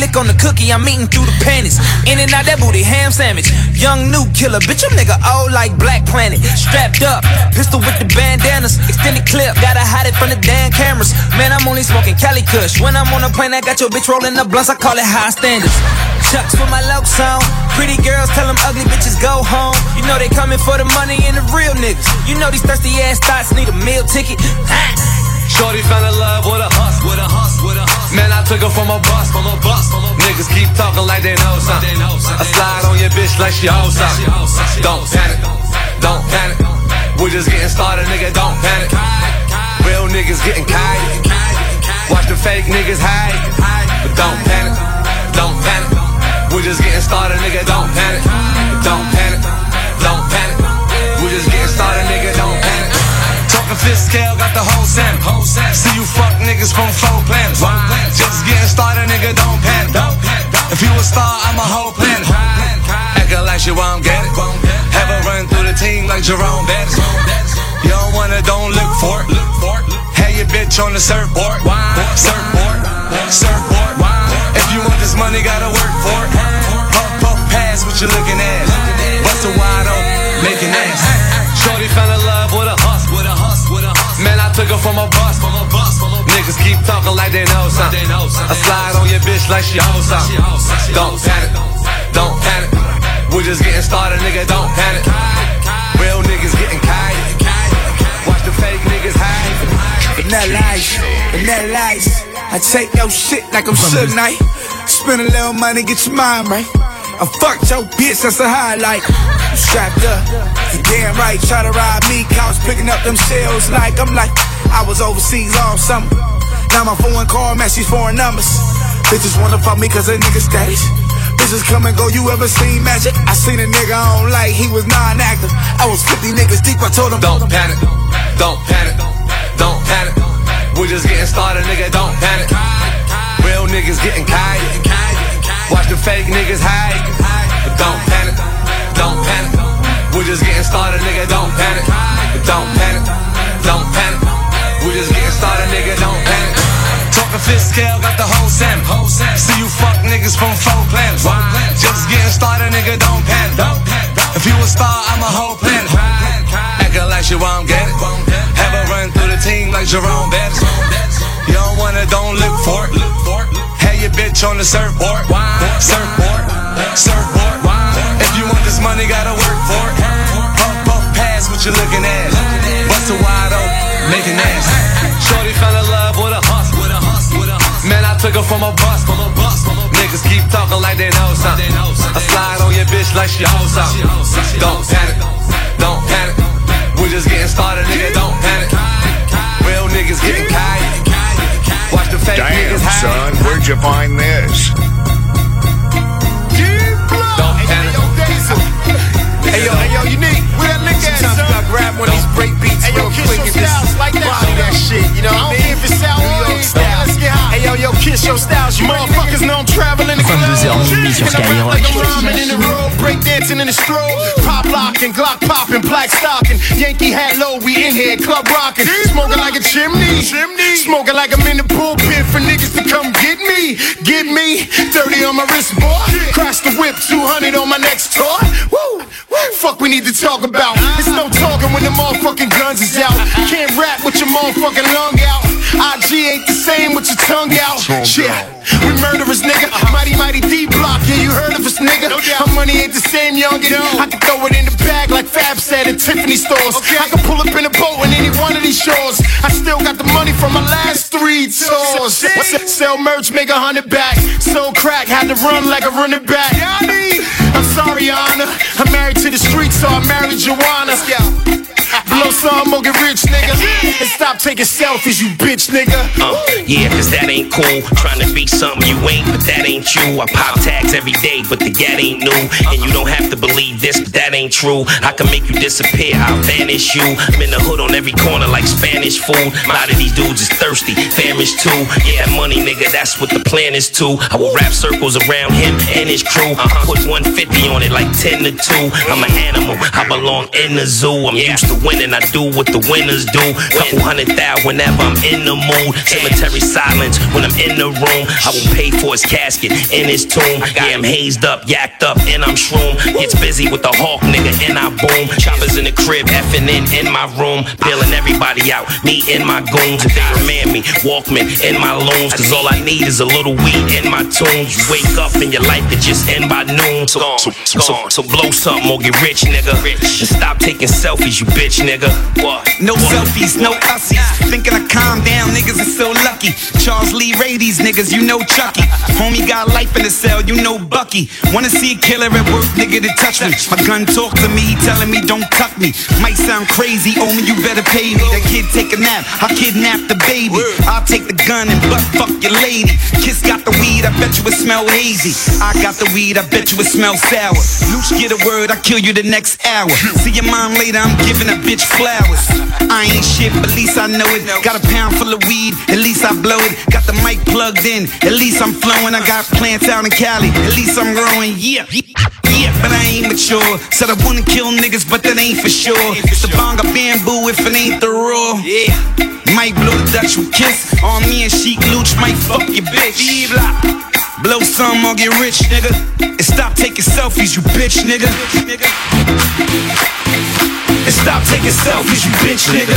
Lick on the cookie, I'm eating through the panties. In and out that booty, ham sandwich. Young new killer, bitch, you nigga old like Black Planet. Strapped up, pistol with the bandanas, extended clip, gotta hide it from the damn cameras. Man, I'm only smoking Cali Kush. When I'm on a plane, I got your bitch rolling the blunts, I call it high standards. Chucks with my low on. Pretty girls tell them ugly bitches go home. You know they coming for the money and the real niggas. You know these thirsty ass thoughts need a meal ticket. Shorty found a love with a hus, with a hus, with a. Man, I took her from a bus, from a bus. Niggas keep talking like they know something. I slide on your bitch like she owes something. Don't panic, don't panic. We're just getting started, nigga. Don't panic. Real niggas getting kite. Watch the fake niggas hide, but don't panic, don't panic. We're just getting started, nigga. Don't panic, don't panic, don't panic. We're just getting started, nigga. Don't panic. Talking fifth scale, got the whole Sam. See you fuck niggas from four planets. Just getting started, nigga, don't panic. If you a star, I'm a whole planet. Acting like you won't get it. Have a run through the team like Jerome Bettis. You don't wanna, don't look for it. Have your bitch on the surfboard. Surfboard, surfboard. If you want this money, gotta work for it. Puff, puff, pass what you looking at. From a bus. From a bus. Niggas keep talking like they know something. I slide on your bitch like she owes something. Don't panic, don't panic. We're just getting started, nigga. Don't panic. Real niggas getting kite. Watch the fake niggas hide. Vanilla ice, vanilla ice. I take your shit like I'm Suge Knight. Spend a little money, get your mind right. I fucked your bitch, that's a highlight. Strapped up, damn right. Try to ride me, couch picking up them shells like I'm like I was overseas all summer. Now my phone call matches foreign numbers. Bitches wanna fuck me cause of nigga status. Bitches come and go, you ever seen magic? I seen a nigga on like he was non-active. I was 50 niggas deep, I told him Don't panic, don't panic, don't panic. We're just getting started, nigga, don't panic. Real niggas getting kite. Watch the fake niggas hide. But don't panic, don't panic. We're just getting started, nigga, don't panic. Don't panic, don't panic. We're just getting started, nigga, don't panic. Talking fifth scale, got the whole Sam. See you fuck niggas from four planets. Just getting started, nigga, don't panic. If you a star, I'm a whole planet. Acting like you won't get it. Have a run through the team like Jerome Bettis. You don't wanna, don't look for it your bitch on the surfboard. Surfboard, surfboard. If you want this money, gotta work for it. Puff, puff, pass what you looking at. A wide open, making ass. Shorty fell in love with a hustle. Man, I took her from a bus. From a bus. Niggas keep talking like they know something. I slide on your bitch like she owes something. Don't panic, don't panic. We just getting started, nigga. Don't panic. Real niggas getting kite. Watch the fake Damn, niggas son, where'd you find this? Hey yo, hey yo, unique. Where that lick at? Sometimes you grab one of these break beats real quick and just that. body that shit. You know what I I mean? care if it's South New or York style. Let's get. Hey yo, yo, kiss your styles. You motherfuckers know I'm traveling the globe. 22h minuit sur I rap Skyrock. like I'm rhyming in the road, break dancing in the strobe. Pop locking, Glock popping, black stocking. Yankee hat low, we in here, club rocking. Smoking like a chimney. Smoking like I'm in the pulpit for niggas to come get me. Get me. 30 on my wrist, boy. Crash the whip, 200 on my next toy. Woo! Fuck, we need to talk about. It's no talking when the motherfucking guns is out. Can't rap with your motherfucking lung out. IG ain't the same with your tongue out. Shit, we murderers, nigga. Mighty, mighty D block, yeah, you heard of us, nigga. No Our money ain't the same, young and I can throw it in the bag like Fab said at Tiffany stores. I can pull up in a boat on any one of these shores. I still got the money from my last three tours. Sell merch, make a hundred back. Sold crack, had to run like a running back. I'm sorry, Anna. I'm married to the streets, so I married Joanna. Blow some, or get rich, nigga. And stop taking selfies, you bitch, nigga. Uh, yeah, cause that ain't cool. Trying to be something you ain't, but that ain't you. I pop tags every day, but the gat ain't new. And you don't have to believe this, but that ain't true. I can make you disappear, I'll vanish you. I'm in the hood on every corner like Spanish food. A lot of these dudes is thirsty, famished too. Yeah, money, nigga, that's what the plan is too. I will wrap circles around him and his crew. Put 150 on it like 10 to 2. I'm an animal, I belong in the zoo. I'm used to winning, I do what the winners do. Couple hundred thousand whenever I'm in the mood. Cemetery silence when I'm in the room. I will pay for his casket in his tomb. Yeah, I'm hazed up, yacked up, and I'm shroom. Gets busy with the hawk, nigga, and I boom. Choppers in the crib, effing in in my room. Peeling everybody out, me and my goons. If they remand me, Walkman in my loons. Cause all I need is a little weed in my tunes. You wake up and your life could just end by noon. So, so, so, so blow something or get rich, nigga. And stop taking selfies, you bitch, nigga. What? No selfies, no ussies. Thinking I calm down, niggas is so lucky. Charles Lee Ray, these niggas, you know Chucky. Homie got life in the cell, you know Bucky. Wanna see a killer at work, nigga, to touch me. My gun talk to me, he telling me don't tuck me. Might sound crazy, homie, you better pay me. That kid take a nap, I kidnap the baby. I'll take the gun and butt fuck your lady. Kiss got the weed, I bet you it smell hazy. I got the weed, I bet you it smell sour. Louch get a word, I kill you the next hour. See your mom later, I'm giving a bitch flowers. I ain't shit, but at least I know it. Got a pound full of weed, at least I blow it. Got the mic plugged in, at least I'm flowing. I got plants out in Cali, at least I'm growing. Yeah, yeah, but I ain't mature. Said I wanna kill niggas, but that ain't for sure. It's the bonga bamboo if it ain't the raw. Yeah, might blow the Dutch with kiss. On me and Sheek Louch might fuck your bitch. Blow some or get rich, nigga. And stop taking selfies, you bitch, nigga. And stop taking selfies, you bitch, nigga.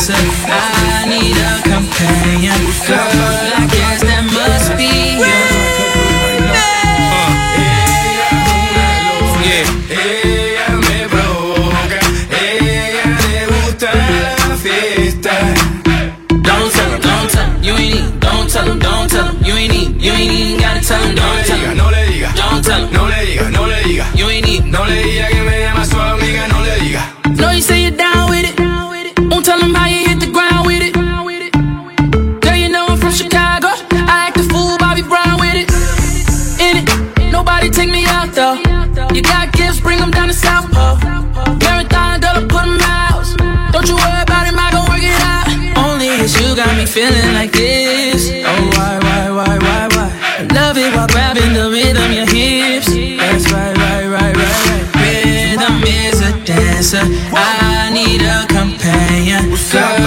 I need a companion. Girl, I guess that must be me provoca, ella la. Don't tell don't tell you ain't. Don't tell don't tell you ain't. You ain't don't tell no le diga, no le diga. you ain't need. No le diga que feeling like this. Oh, why, why, why, why, why? I love it while grabbing the rhythm, your hips. That's right, right, right, right, right. Rhythm is a dancer. I need a companion. Girl,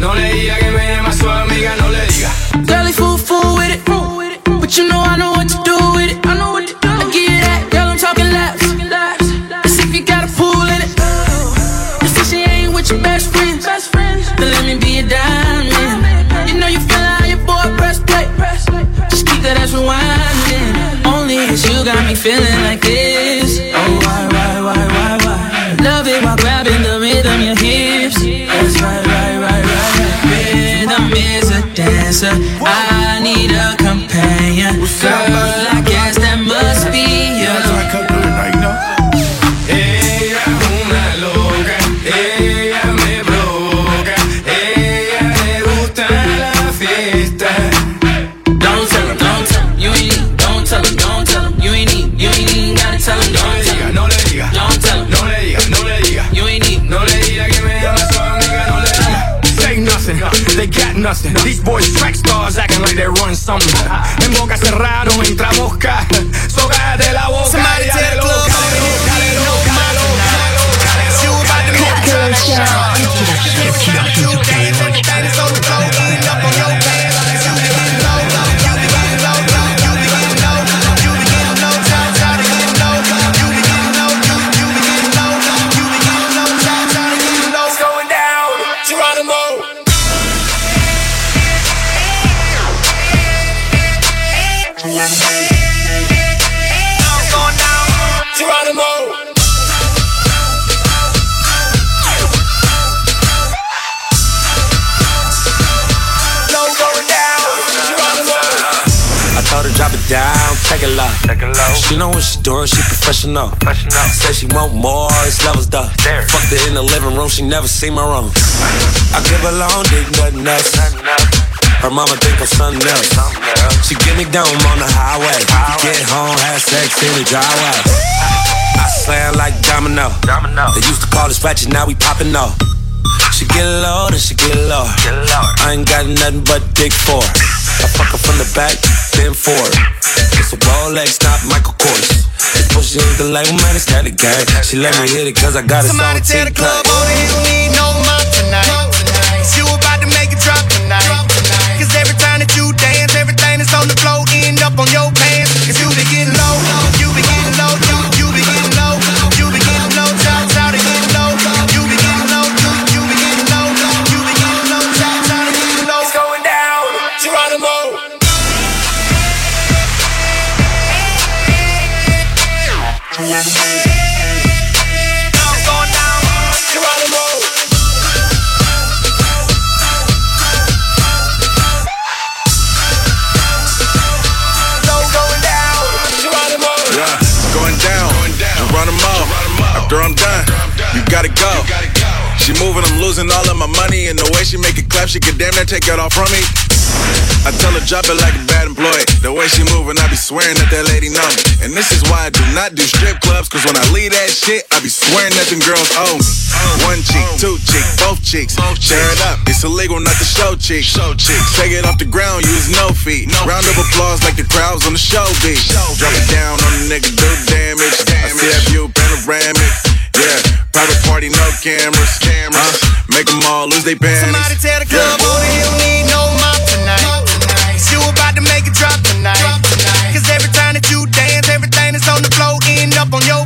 No le diga que me llama su amiga, no le diga. Girl, he fool, fool with it. But you know I know what to do with it. I know what to do. I give you that, girl, I'm talking laps. Let's if you got a pool in it. You say she ain't with your best friends. Then let me be a diamond. You know you feel how your boy press play. Just keep that ass rewinding. Only it's you got me feeling like this. Dancer. I need a companion. Girl, nothing. These boys track stars acting like they run something. En boca cerrada entra mosca. Soga de low. She know what she doing, she professional. Professional. Said she want more, it's levels though. There. Fucked her in the living room, she never seen my room. I give her long dick, nothing else. Her mama think I'm something else. She get me down on the highway. Get home, have sex in the driveway. I slam like domino. Domino. They used to call us ratchet, now we popping off. She get low, then she get low. I ain't got nothing but dick for her. Fuck her from the back, then forward. It's a Rolex, not Michael Kors. This pussy ain't the label, man, it's got the gang. She let me hit it cause I got it Somebody tell the club TikTok. on the hill need no mop tonight. Yeah, going down, Geronimo. After I'm done, you gotta go. She She moving, I'm losing all of my money. And the way she make it clap, she could damn near take it all from me. I tell her drop it like a bad employee. The way she moving, I be swearing that that lady know me. And this is why I do not do strip clubs, cause when I leave that shit, I be swearing that them girls owe me. One cheek, two cheek, both cheeks. Share it up, it's illegal not to show cheeks. Show cheeks. Take it off the ground, use no feet. Round of applause like the crowds on the show beat. Drop it down on the nigga, do damage. I see that view panoramic. Yeah, private party, no cameras. Cameras. Make them all lose their pants. Somebody tell the club yeah. owner he don't need no mop tonight. You about to make it drop tonight. Cause every time that you dance, everything that's on the floor end up on your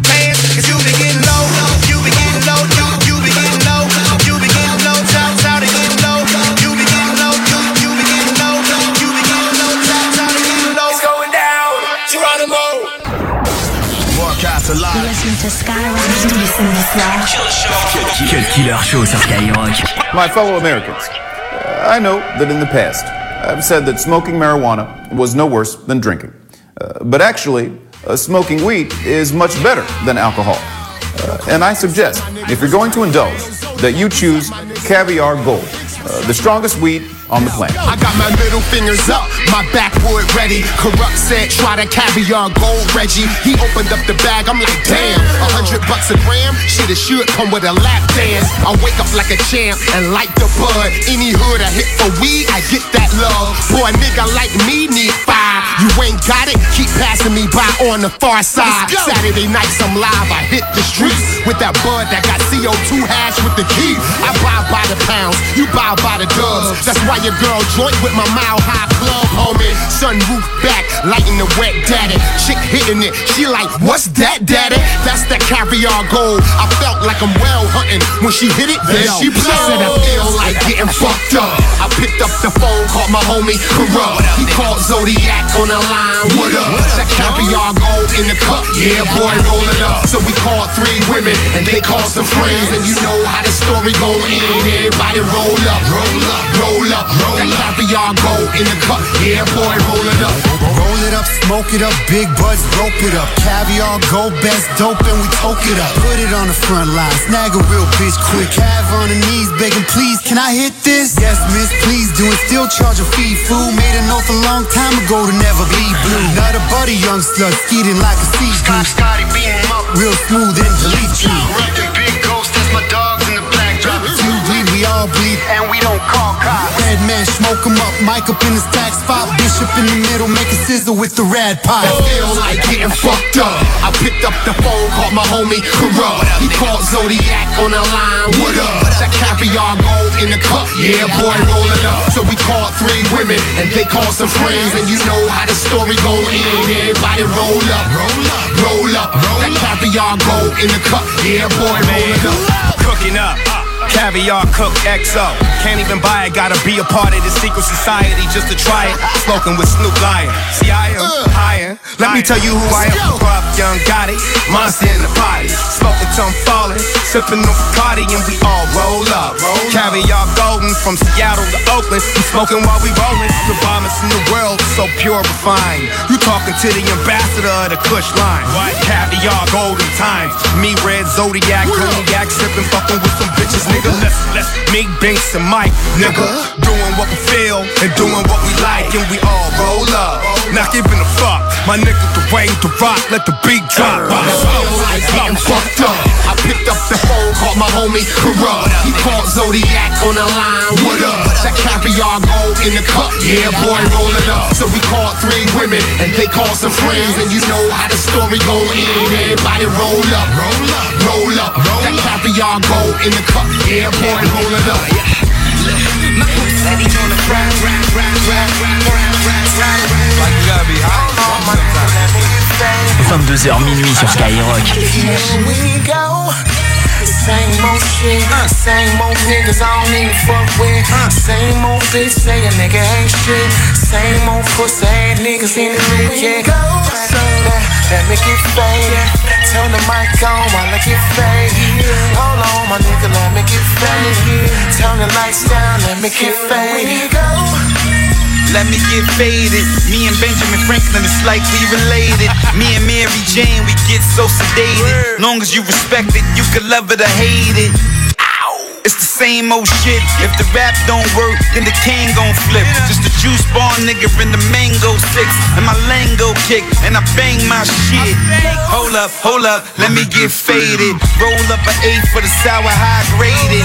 tous les samedis soirs. Cut Killer Show sur Skyrock. My fellow Americans, I know that in the past, I've said that smoking marijuana was no worse than drinking. Uh, but actually, uh, smoking weed is much better than alcohol. Uh, and I suggest, if you're going to indulge, that you choose Caviar Gold, uh, the strongest weed on the planet. I got my middle fingers up, my backwood ready. Kurupt said, try that caviar gold, Reggie. He opened up the bag, I'm like, damn, a hundred bucks a gram? Shit, it should come with a lap dance. I wake up like a champ and light the bud. Any hood I hit for weed, I get that love. Boy, a nigga like me need fire. You ain't got it, keep passing me by on the far side. Saturday nights I'm live, I hit the streets with that bud that got CO2 hash with the key. I buy by the pounds, you buy by the dubs. That's why your girl joint with my mile high club, homie. Sunroof back, lighting the wet daddy. Chick hitting it, she like, what's that, daddy? That's that caviar gold. I felt like I'm well hunting when she hit it. Then she blew. Said I feel like getting fucked up. I picked up the phone, called my homie Kurupt. He called Zodiac on the line. What up? That caviar gold in the cup. Yeah, boy, roll it up. So we called three women and they called some friends. And you know how the story go in. Everybody roll up, roll up, roll up. Roll caviar gold in the cup. Yeah, boy, roll it up. Roll it up, smoke it up, big buds, rope it up. Caviar gold, best dope, and we toke it up. Put it on the front line, snag a real bitch quick. Cav on the knees, begging, please, can I hit this? Yes, miss, please do it. Still charge a fee, fool. Made an oath a long time ago to never be blue. Not a buddy, young slut, skeeting like a sea Scott, Scotty, beat him up. Real smooth and delete you. Big ghost, that's my dogs all bleed. And we don't call cops. Red man, smoke him up. Mike up in his tax spot. Bishop in the middle, make a sizzle with the rad pot. I feel like getting fucked up. I picked up the phone, called my homie Kurupt. He called Zodiac on the line. What up? That caviar gold in the cup. Yeah, boy, roll it up. So we called three women and they called some friends. And you know how the story go in. Everybody roll up, roll up, roll up. That caviar gold in the cup. Yeah, boy, roll it up. Cooking up. Caviar Cook XO. Can't even buy it, gotta be a part of the secret society just to try it. Smoking with Snoop Lion. See, I am uh. higher. Let me tell you who I am. Kurupt Young Gotti, monster in the party. Smoking some falling, sipping on Bacardi, and we all roll up. Caviar golden from Seattle to Oakland. We smoking while we rolling. The bombest in the world, so pure refined. You talking to the ambassador of the Kush line. What? Caviar golden times. Me, Red Zodiac, Cognac, sipping, fucking with some bitches, nigga. Let's, let's me, Binks, and Mike, nigga. Doing what we feel and doing what we like, and we all roll up. Not giving a fuck. My nigga, the way to rock, let the beat drop. I feel like getting fucked up. I picked up the phone, called my homie Kurupt. He called Zodiac on the line. What up? That caviar gold in the cup. Yeah, boy, roll it up. So we called three women and they called some friends. And you know how the story go in. Everybody roll up, roll up, roll up. That caviar gold in the cup. Yeah, boy, roll it up. My steady on the rap, rap, rap, rap, rap, rap, rap, rap. Like you gotta be high. 22h minuit sur Skyrock. Here we go. Same old shit, same old niggas I don't even fuck with. Same old bitch say a nigga ain't shit. Same old pussy ass niggas in the hood, yeah. So let, let me get faded. Turn the mic on while I get faded. Hold on, my nigga, let me get faded. Turn the lights down, let me get faded. Let me get faded. Me and Benjamin Franklin is slightly related. Me and Mary Jane, we get so sedated. Long as you respect it, you can love it or hate it. It's the same old shit. If the rap don't work, then the cane gon' flip. Just a juice bar nigga in the mango six. And my lingo kick, and I bang my shit. Hold up, hold up, let me get faded. Roll up an eight for the sour high graded.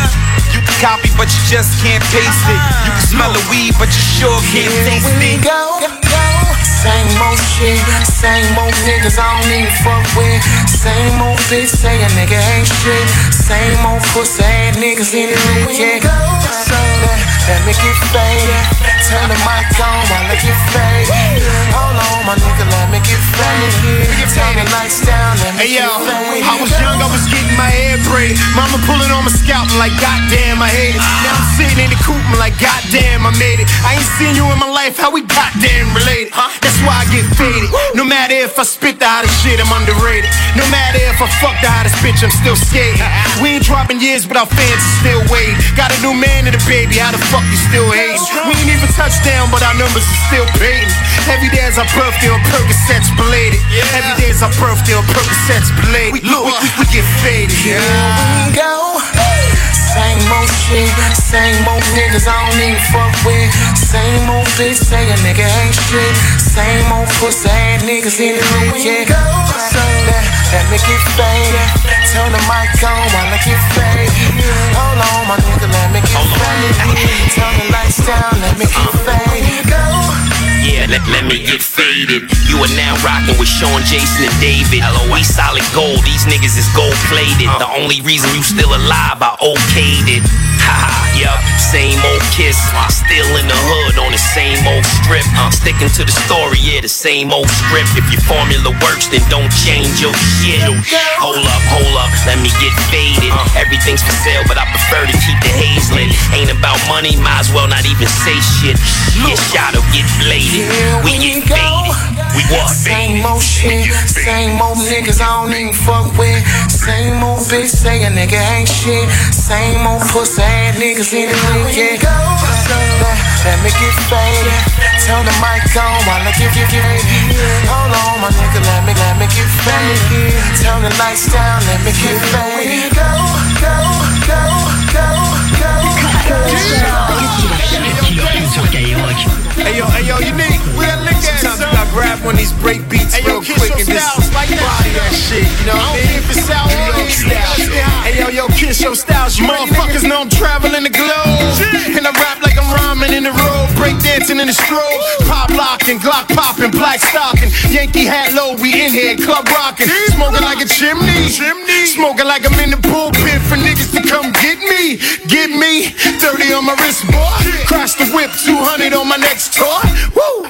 You can copy, but you just can't paste it. You can smell the weed, but you sure can't taste it. Same old shit, same old niggas I don't even fuck with. Same old bitch say a nigga ain't shit. Same old pussy ass niggas in the hood, yeah. So let, let me get faded. Turn the mic on while I get faded. On, my nigga, let me get faded. Turn the lights down, let me Hey yo. I was young, I was getting my hair braided. Mama pulling on my scalp, I'm like, goddamn, I hate it. Now I'm sitting in the coupe, I'm like, goddamn, I made it. I ain't seen you in my life, how we goddamn related? That's why I get faded. No matter if I spit the hottest shit, I'm underrated. No matter if I fuck the hottest bitch, I'm still skating. We ain't dropping years, but our fans are still waiting. Got a new man and a baby, how the fuck you still hating? We ain't even touched down, but our numbers are still paid. Every day is our birthday on Percocets belated. Every day is our birthday on Percocets belated. Look, we, we, we get faded. Here we go. Same old shit, same old niggas I don't even fuck with. Same old bitch say a nigga ain't shit. Same old pussy ass niggas in the hood, yeah. So let, let me get faded. Turn the mic on while I get faded. Hold on, my nigga, let me get faded. Turn the lights down, let me get faded. Go. Yeah, let, let me get faded. You are now rocking with Sean, Jason, and David. We solid gold, these niggas is gold plated. The only reason you still alive, I okayed it. Haha, yup, same old kiss. Still in the hood on the same old strip. Sticking to the story, yeah, the same old script. If your formula works, then don't change your shit. Hold up, hold up, let me get faded. Everything's for sale, but I prefer to keep the haze. Ain't about money, might as well not even say shit. Get shot or get bladed. We get faded. We what? Same old shit, same old niggas I don't even fuck with. Same old bitch say a nigga ain't shit. Same old pussy ass niggas in the hood, yeah. Go. let, uh, uh, let me get faded. Turn the mic on while I give you faded. Hold on, my nigga, let me let me get faded. Turn the lights down, let me get faded. Go, go, go, go, go, go. Hey yo, hey yo, you need we gotta lick that Sometimes you gotta grab one of these break beats Hey, yo, real quick and just like that. body that shit. You know what I mean? If it's out, York style. Hey yo, yo, kiss your styles. You motherfuckers know I'm traveling the globe. And I rap like I'm rhyming in the road, break dancing in the strobe. Pop locking, Glock popping, black stocking. Yankee hat low, we in here, club rocking. Smoking like a chimney. Smoking like I'm in the pulpit for niggas to come get me. Get me. 30 on my wrist, boy. Crash the whip, 200 on my next toy. Woo!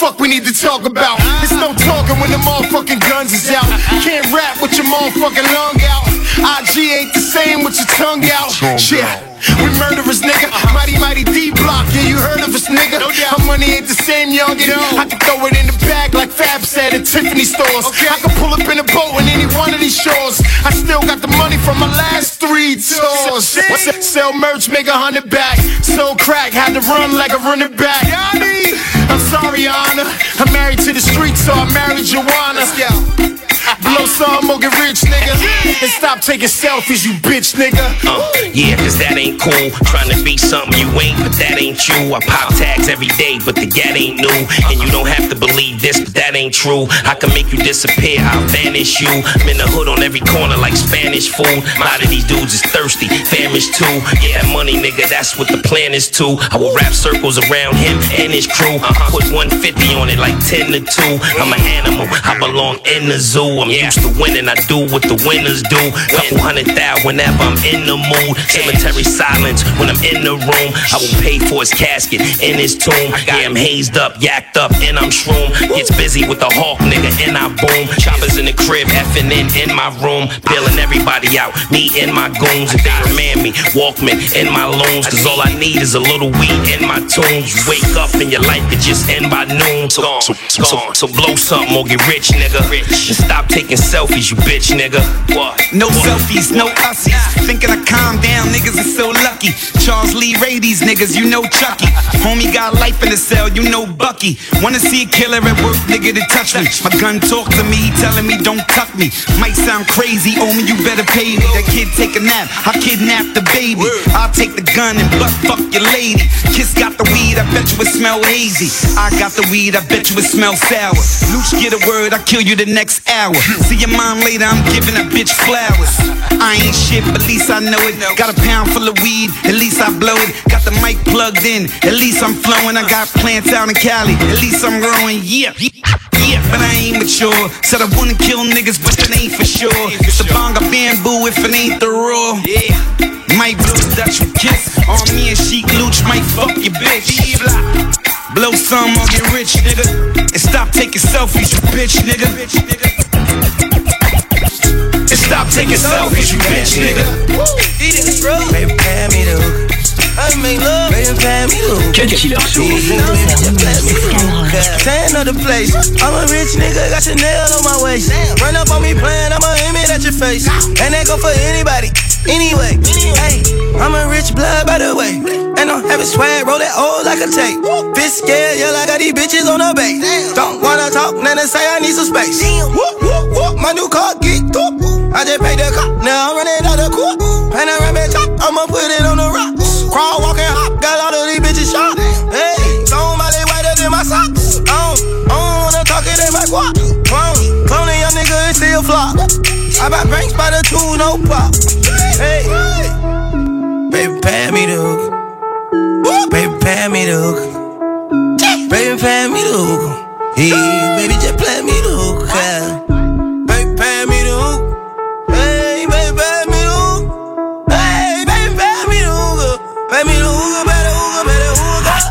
Fuck, we need to talk about. It's no talking when the motherfucking guns is out. Can't rap with your motherfucking lung out. IG ain't the same with your tongue out. Shit. We murderers, nigga. Mighty, mighty D block. Yeah, you heard of us, nigga. no Our money ain't the same, youngin'. I can throw it in the bag like Fab said at Tiffany stores. I can pull up in a boat in any one of these shores. I still got the money from my last three tours. Sell merch, make a hundred back. So crack, had to run like a running back. I'm sorry, Honor. I'm married to the streets, so I married Joanna. Blow some or get rich, nigga. And stop taking selfies, you bitch, nigga. Uh, yeah, cause that ain't cool. Trying to be something you ain't, but that ain't you. I pop tags every day, but the gat ain't new. And you don't have to believe this, but that ain't true. I can make you disappear, I'll vanish you. I'm in the hood on every corner like Spanish food. A lot of these dudes is thirsty, famished too. Yeah, that money, nigga, that's what the plan is too. I will wrap circles around him and his crew. Put 150 on it like 10 to 2. I'm an animal, I belong in the zoo. I'm used to winning, I do what the winners do. Couple hundred thousand whenever I'm in the mood. Cemetery silence when I'm in the room. I will pay for his casket in his tomb. Yeah, I'm hazed up, yacked up, and I'm shroom. Gets busy with the hawk, nigga, and I boom. Choppers in the crib, in in my room. Bailing everybody out, me and my goons. If they remand me, Walkman in my loons. Cause all I need is a little weed in my tunes. Wake up and your life could just end by noon. So, so, so, so blow something or get rich, nigga. And stop taking selfies, you bitch, nigga. What? No selfies, no ussies. Thinking I calm down, niggas is so lucky. Charles Lee Ray, these niggas, you know Chucky. Homie got life in the cell, you know Bucky. Wanna see a killer at work, nigga, to touch me. My gun talk to me, telling me don't tuck me. Might sound crazy, me, you better pay me. That kid take a nap, I kidnap the baby. I'll take the gun and butt fuck your lady. Kiss got the weed, I bet you it smell hazy. I got the weed, I bet you it smell sour. Louch get a word, I kill you the next hour. See your mom later, I'm giving that bitch flowers. I ain't shit, but at least I know it. Got a pound full of weed, at least I blow it. Got the mic plugged in, at least I'm flowing. I got plants out in Cali, at least I'm growing. Yeah, yeah, but I ain't mature. Said I wanna kill niggas, but it ain't for sure. It's a bonga bamboo if it ain't the raw. Yeah. Might blow Dutch with kiss on me and Sheek Louch might fuck your bitch. Blow some or get rich, nigga. And stop taking selfies, you bitch, nigga. And stop taking selfies, you bitch, nigga. Baby, pay me the hook. I make love, baby, pay me the hook. Cut Killer Show. Say another place. I'm a rich nigga, got Chanel on my waist. Run up on me playing, I'ma aim it at your face. And that go for anybody, anyway. Hey, I'm a rich blood, by the way. And I'm having swag, roll that old like a tape. Bitch scared, yeah, like I got these bitches on the base. Don't wanna talk, then they say I need some space. Whoop, whoop, whoop, my new car geeked up. I just paid the cop, now I'm running out of court. And I ran back top, I'ma put it on the rocks. Crawl, walk, and hop, got all of these bitches shot. Hey, leg whiter than my socks. I don't, I don't wanna talk it in my guap. Clone, clone young nigga and still flop. I buy banks by the two, no pop. Hey, baby, pay me the hook. Baby, pay me the hook. Baby, pay me the hook. Hey, baby, just play me the hook. Yeah.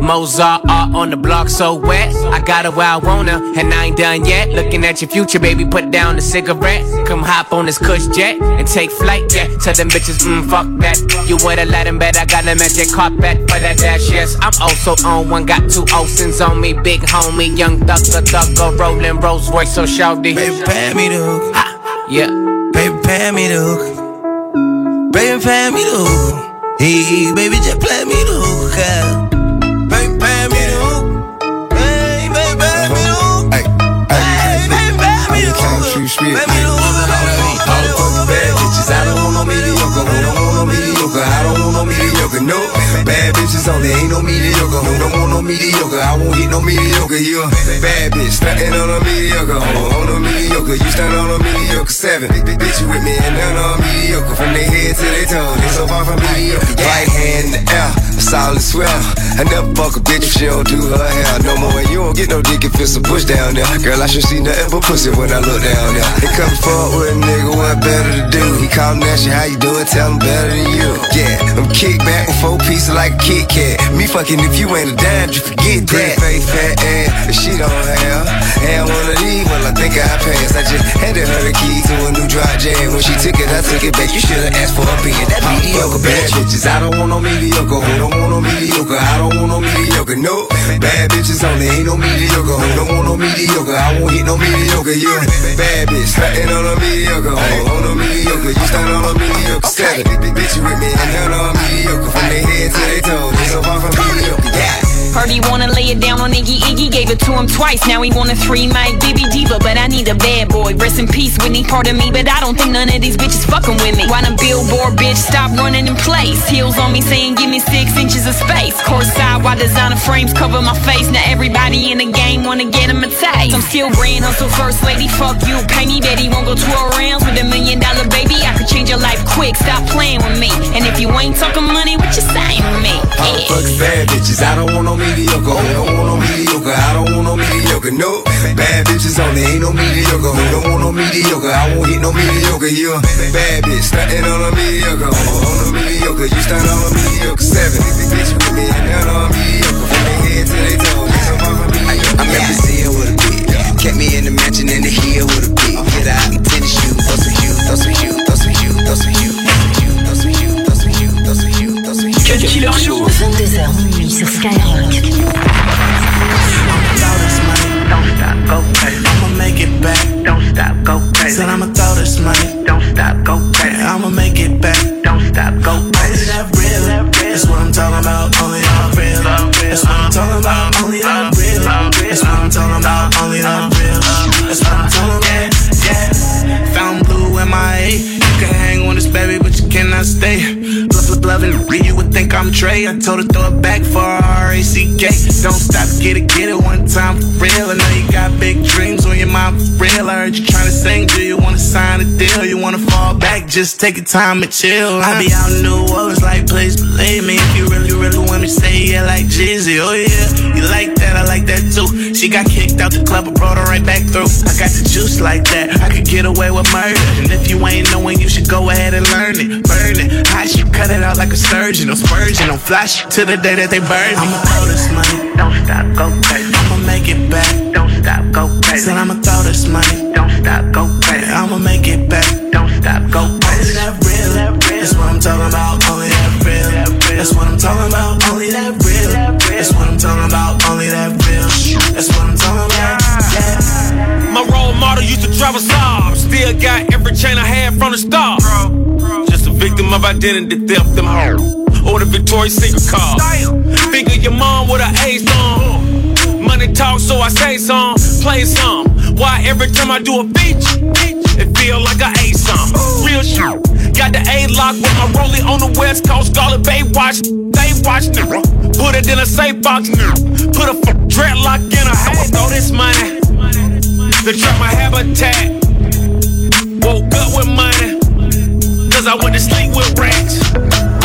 Mozart art on the block so wet. I got her where I her, and I ain't done yet. Looking at your future, baby, put down the cigarette. Come hop on this cush jet and take flight, yeah. Tell them bitches, mm, fuck that. You wear the Latin bed, I got a magic carpet for that dash, yes. I'm also on one, got two Olsen's on me, big homie, young thugger, thugger, rolling Rolls Royce, so shouty. Baby, pay me the hook. Yeah. Baby, pay me the hook. Baby, pay me the hook. Hey, baby, just play me the hook. Hook. Pay me the hook. All the fucking bad bitches, I don't want no mediocre. Who don't want no mediocre? I don't want no mediocre. No, bad bitches only ain't no mediocre. Who don't want no mediocre? I won't hit no mediocre. You a bad bitch, stunting on a mediocre. On a mediocre, you stunt on a mediocre seven. Big bitch, you with me and none on mediocre. From their head to their toes, they so far from mediocre. Right hand in the air, solid swell. I never fuck a bitch if she don't do her hair no more. And you don't get no dick if it's a push down there. Girl, I should see nothing but pussy when I look down there. They come forward with a nigga, what better to do? He call me, ask you how you doing, tell him better than you. Yeah, I'm kick back with four pieces like a Kit Kat. Me fucking if you ain't a dime, you forget that. Pretty face, fat ass, she don't have. And one of these, well, I think I passed. I just handed her the key to a new dry jam. When she took it, I took it back. You should've asked for a being that mediocre bad bitches. I don't want no mediocre. Don't want no mediocre? I don't want no mediocre. No, bad bitches only ain't no mediocre. Who don't want no mediocre? I won't hit no mediocre. You bad bitch, stunting on a mediocre. Oh, on a mediocre, you stunt on a mediocre. Seven, bitch, you with me and none on mediocre. From their head to their toes, they so far from mediocre. Yeah. Heard he wanna lay it down on Iggy Iggy, gave it to him twice. Now he want a three mic baby diva, but I need a bad boy. Rest in peace, Whitney, part of me, but I don't think none of these bitches fucking with me. Why the billboard bitch stop running in place? Heels on me saying give me six inches of space. Courtside while designer frames cover my face. Now everybody in the game wanna get him a taste. I'm still Grand Hustle first lady, fuck you. Pay me, bet he won't go 12 rounds with a million dollar baby. I could change your life quick, stop playing with me. And if you ain't talking money, what you saying with me? The fucking bad bitches, I don't want no mediocre. Who don't want no mediocre? I don't want no mediocre. No, bad bitches only ain't no mediocre. Who don't want no mediocre? I won't hit no mediocre. You a bad bitch, stunting on a mediocre. On a mediocre, you stunt on a mediocre. Seven, bitch with me and none on mediocre. From their head to their toes, so far from mediocre. I remember seeing with a bitch. Kept me in the mansion The Killer Show. 22h minuit sur Skyrock. Don't stop, go crazy. I'ma make it back. Don't stop, go crazy. Said I'ma throw this money. Don't stop, go crazy. I'ma make it back. Don't stop, go crazy. Only that real. That's what I'm talking about. Only that real. That's what I'm talking about. Only that real. That's what I'm talking about. Only that real. That's what I'm talking about. Yeah. Found blue in my A. You can hang on this baby, but you cannot stay. Loving you would think I'm Trey. I told her throw it back for R-A-C-K. Don't stop, get it, get it one time for real. I know you got big dreams on your mind for real. I heard you trying to sing. Do you wanna sign a deal? You wanna fall back? Just take your time and chill. I be out in New Orleans, like please believe me. If you really, really want me, say yeah, like Jeezy. Oh yeah, you like that? I like that too. She got kicked out the club, I brought her right back through. I got the juice like that. I could get away with murder. And if you ain't knowing, you should go ahead and learn it. Burn it. Hot, you cut it out like a surgeon. Or spurgeon. Or flash to the day that they burn me. I'ma throw this money. Don't stop, go crazy. I'ma make it back. Don't stop, go crazy. Said I'ma throw this money. Don't stop, go crazy. I'ma make it back. Don't stop, go crazy. Only that real. That's what I'm talking about. Only that real. That's what I'm talking about. Only that real. That's what I'm talking about. Only that real. That's what I'm talking about. Yeah. My role model used to drive a Saab. Still got every chain I had from the start. Just a victim of identity theft, them hoes. Or the Victoria's Secret car. Of your mom with her ace on. Money talk, so I say some, play some. Why every time I do a feature, it feel like I ate some. Real shit. Got the A lock with my rollie on the west coast. Scarlet Bay watch, they watch nigga. Put it in a safe box nigga. Put a f- dreadlock in a hat. Throw this money. To trap my habitat. Woke up with money. Cause I went to sleep with rats.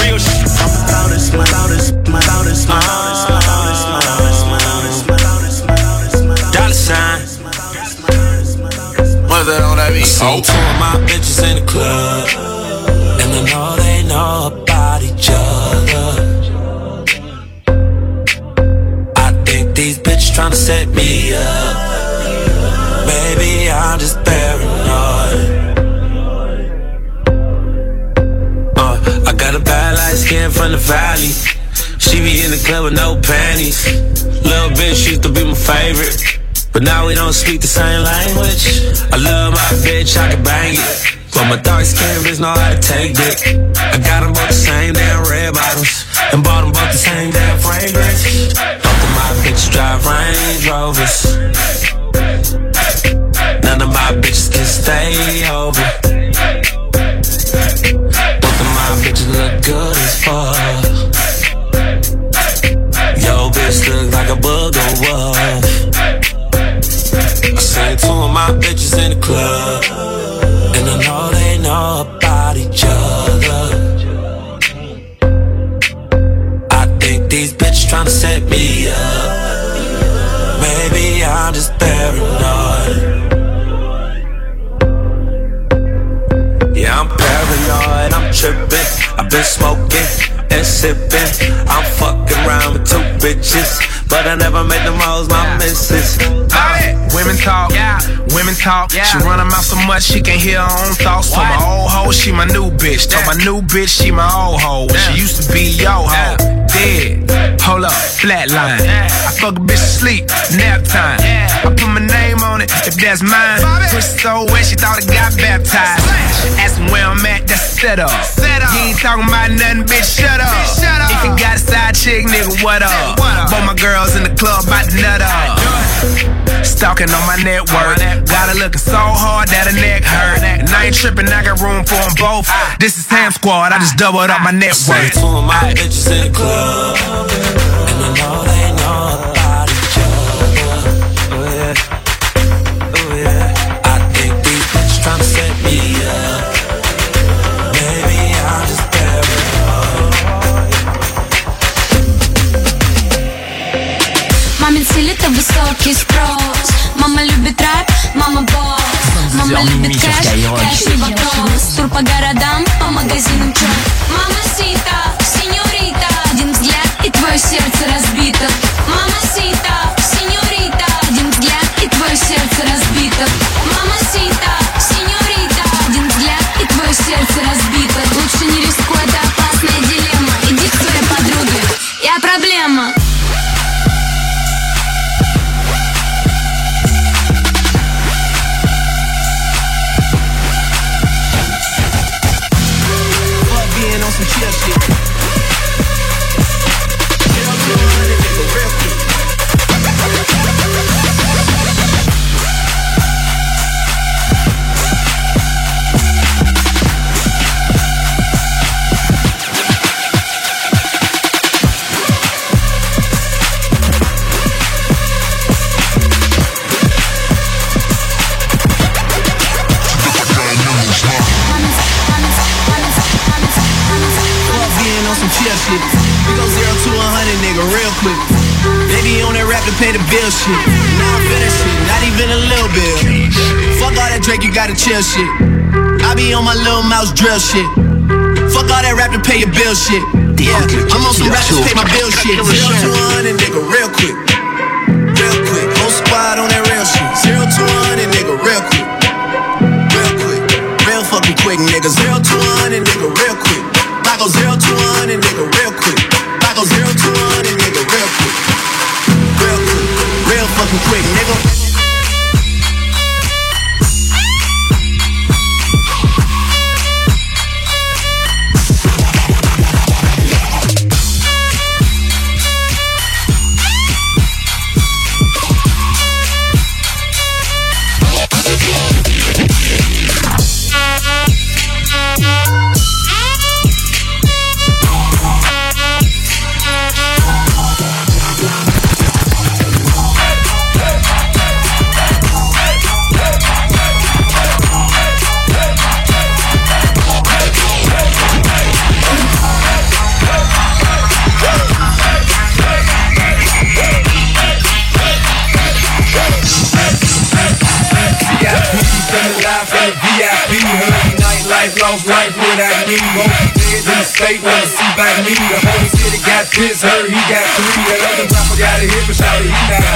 Real shit. I'm the loudest. my about as, my about as, my Dollar sign. What the hell that mean? So two of my bitches in the club. And I know they know about each other. I think these bitches tryna set me up. Maybe I'm just paranoid. Bad light skin from the valley. She be in the club with no panties. Little bitch used to be my favorite. But now we don't speak the same language. I love my bitch, I can bang it. But my dark skin bitch know how to take it. I got them both the same damn red bottoms. And bought them both the same damn fragrance. Both of my bitches drive Range Rovers. None of my bitches can stay over. Yo, bitch look like a booger wolf. I seen two of my bitches in the club, and I know they know about each other. I think these bitches tryna set me up. Maybe I'm just paranoid. Yeah, I'm paranoid, I'm tripping. I've been smoking and sipping. I'm fucking around with two bitches, but I never made them hoes my missus. Uh, women talk, yeah. women talk. She run her mouth so much she can hear her own thoughts. Told my old hoe she my new bitch. Told my new bitch she my old hoe. She used to be yo hoe. Dead. Hold up, flatline. I fuck a bitch sleep, nap time. I put my name on it if that's mine. Pussy so wet she thought I got baptized. Ask me where I'm at, that's set up. You ain't talking about nothing, bitch. Shut up. If you got a side chick, nigga, what up? Both my girls in the club, bout to nut up. Stalking on my network. Got her looking so hard that her neck hurt. And I ain't tripping, I got room for them both. This is Ham Squad, I just doubled up my net Say worth. two of my bitches in the club, and I know they know высокий спрос. Мама любит рэп, мама босс. Мама любит кэш, кэш не вопрос. Тур по городам, по магазинам чё? Мама сита, сеньорита. Один взгляд и твое сердце разбито. Мама сита, сеньорита. Один взгляд и твое сердце разбито. Мама сита, сеньорита. Один взгляд и твое сердце разбито real shit. Now I'm finishing, not even a little bit. Fuck all that Drake, you gotta chill shit. I be on my little mouse drill shit. Fuck all that rap to pay your bill shit. Yeah, I'm on some rap to pay my bill shit. Zero to 100, nigga, real quick. Real quick, whole squad on that real shit. Zero to 100, nigga, real quick. Real quick, real fucking quick, nigga. Zero to 100, nigga, real quick. I go zero to 100. Fucking quick, nigga. His hurt, he got three. That other rapper got a hip and shouted, he not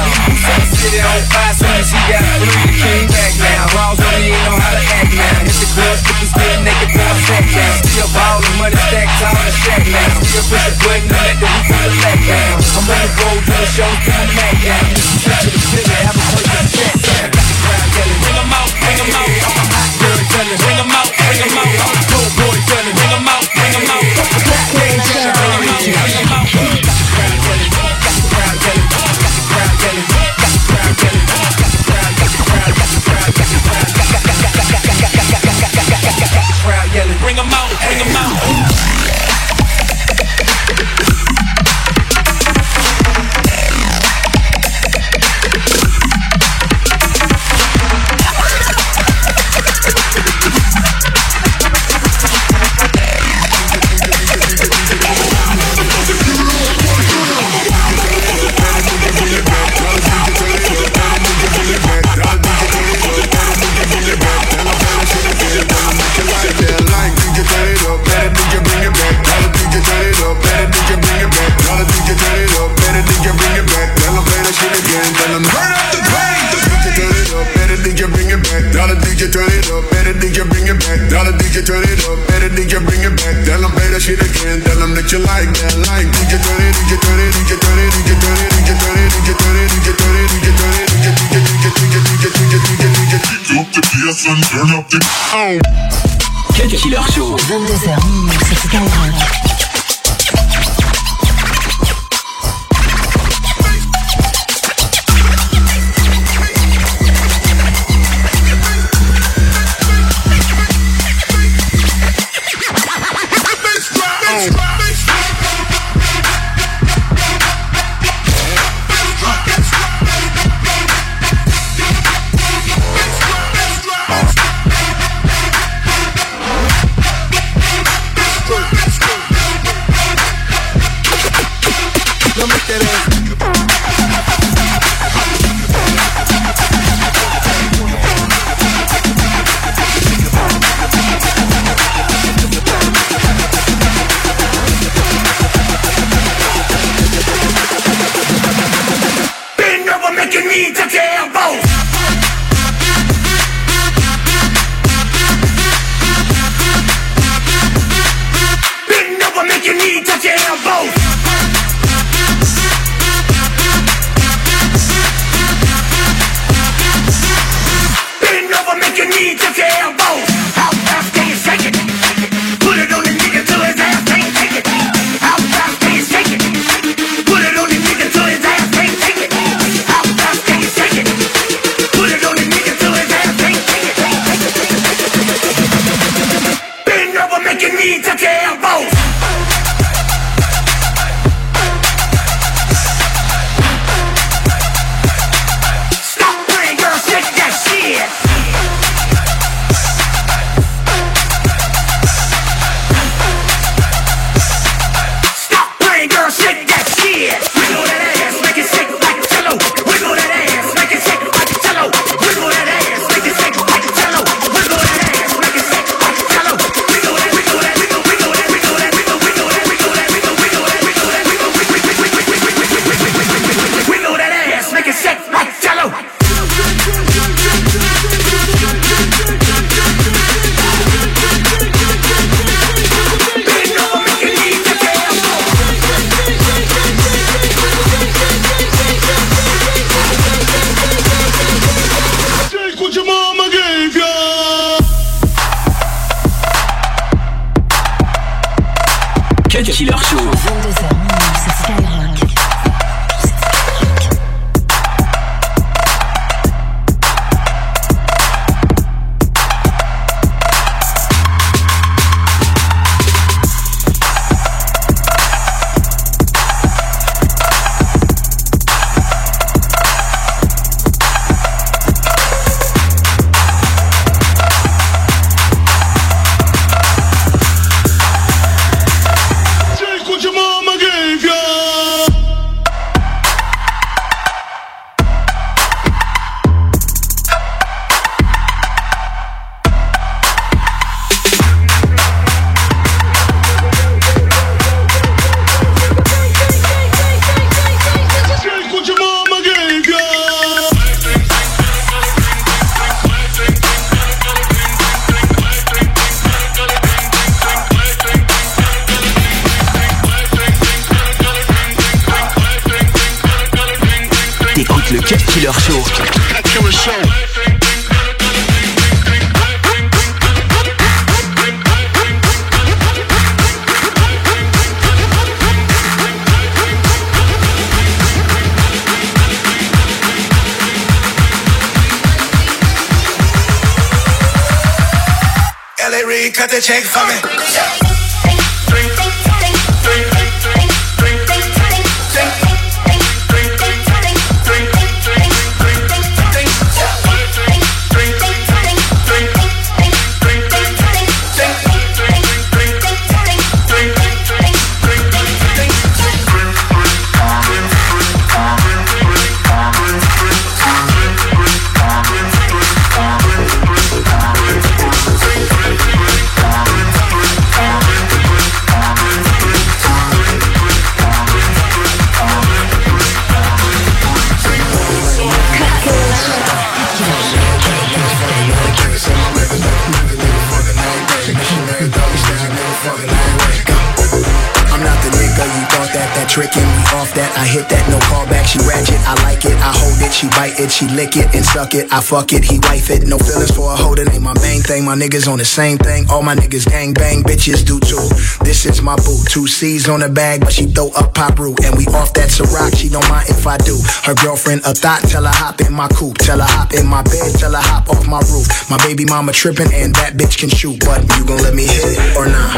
Dollar DJ turn it up, better DJ bring it back. Dollar DJ turn it up, better DJ bring it back. Tell them play that shit again. Tell them that you like that, like DJ turn it, DJ turn it, DJ turn it, DJ turn it, DJ turn it, DJ turn it, DJ turn it, DJ turn it, DJ DJ DJ DJ DJ DJ DJ DJ up the PS and turn up the Cut Killer Show. 22h minuit sur Skyrock. It she bite it she lick it and suck it. I fuck it he wife it. No feelings for a holder ain't my main thing. My niggas on the same thing. All my niggas gang bang bitches do too. This is my boo. Two C's on the bag but she throw up pop root. And we off that Ciroc she don't mind if I do. Her girlfriend a thought tell her hop in my coupe tell her hop in my bed tell her hop off my roof. My baby mama trippin' and that bitch can shoot. But you gon' let me hit it or not?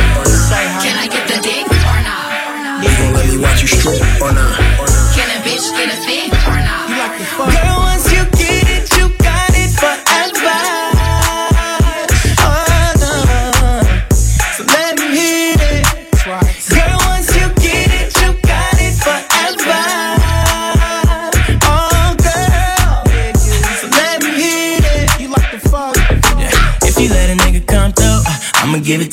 Can I get the dick or not? you gon' let me watch you strip or not? Can a bitch get a fit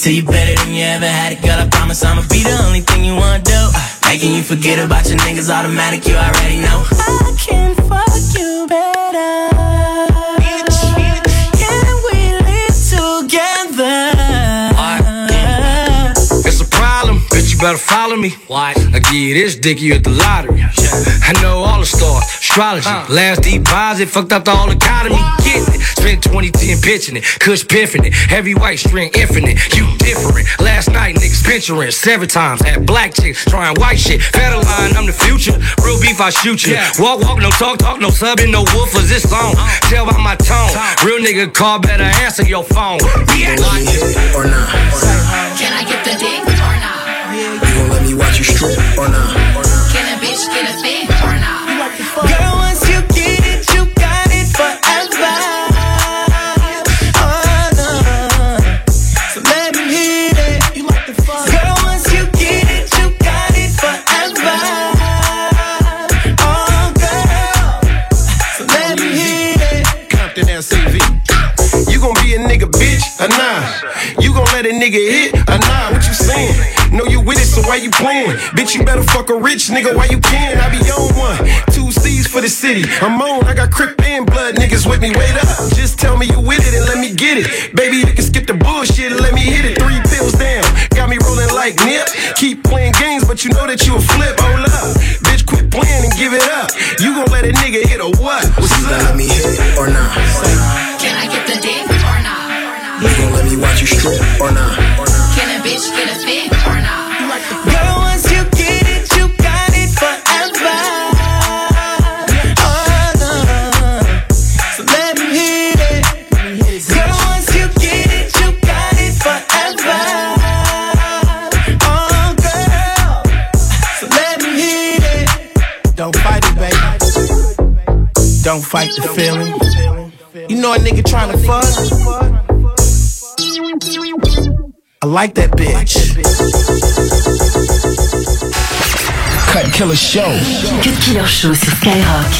I'ma give it to you better than you ever had it, girl. I promise I'ma be the only thing you wanna do. Uh, making you forget about your niggas automatic, you already know. I can fuck you better. Can we live together? It's a problem, bitch. You better follow me. Why? I give you this dick, you at the lottery. Yeah. I know all the stars, astrology. Last deposit, fucked up the whole economy. Get it. Spent 2010 pitching it, Kush piffing it. Heavy white string infinite. You different. Last night, niggas pinching seven times. Had black chicks trying white shit. Federal line, I'm the future. Real beef, I shoot you. Walk, walk, no talk, talk, no subbing, no woofers. This song. Tell by my tone. Real nigga call, better answer your phone. Yeah. or not Can I get the dick or not? you gon' let me watch you strip or not Can a bitch get a fit so why you playing? Bitch, you better fuck a rich nigga while you can. I be on one. Two C's for the city. I'm on. I got crip and blood niggas with me. Wait up. Just tell me you with it and let me get it. Baby, you can skip the bullshit and let me hit it. Three pills down. Got me rolling like nip. Keep playing games, but you know that you a flip. Hold up. Bitch, quit playing and give it up. You gon' let a nigga hit or what? What's you gon' let me hit it or not Can I get the dick or not? you gon' let me watch you strip or not Don't fight the feeling. You know a nigga trying to fuck? I like that bitch. Cut Killer Show. Cut Killer Show sur Skyrock.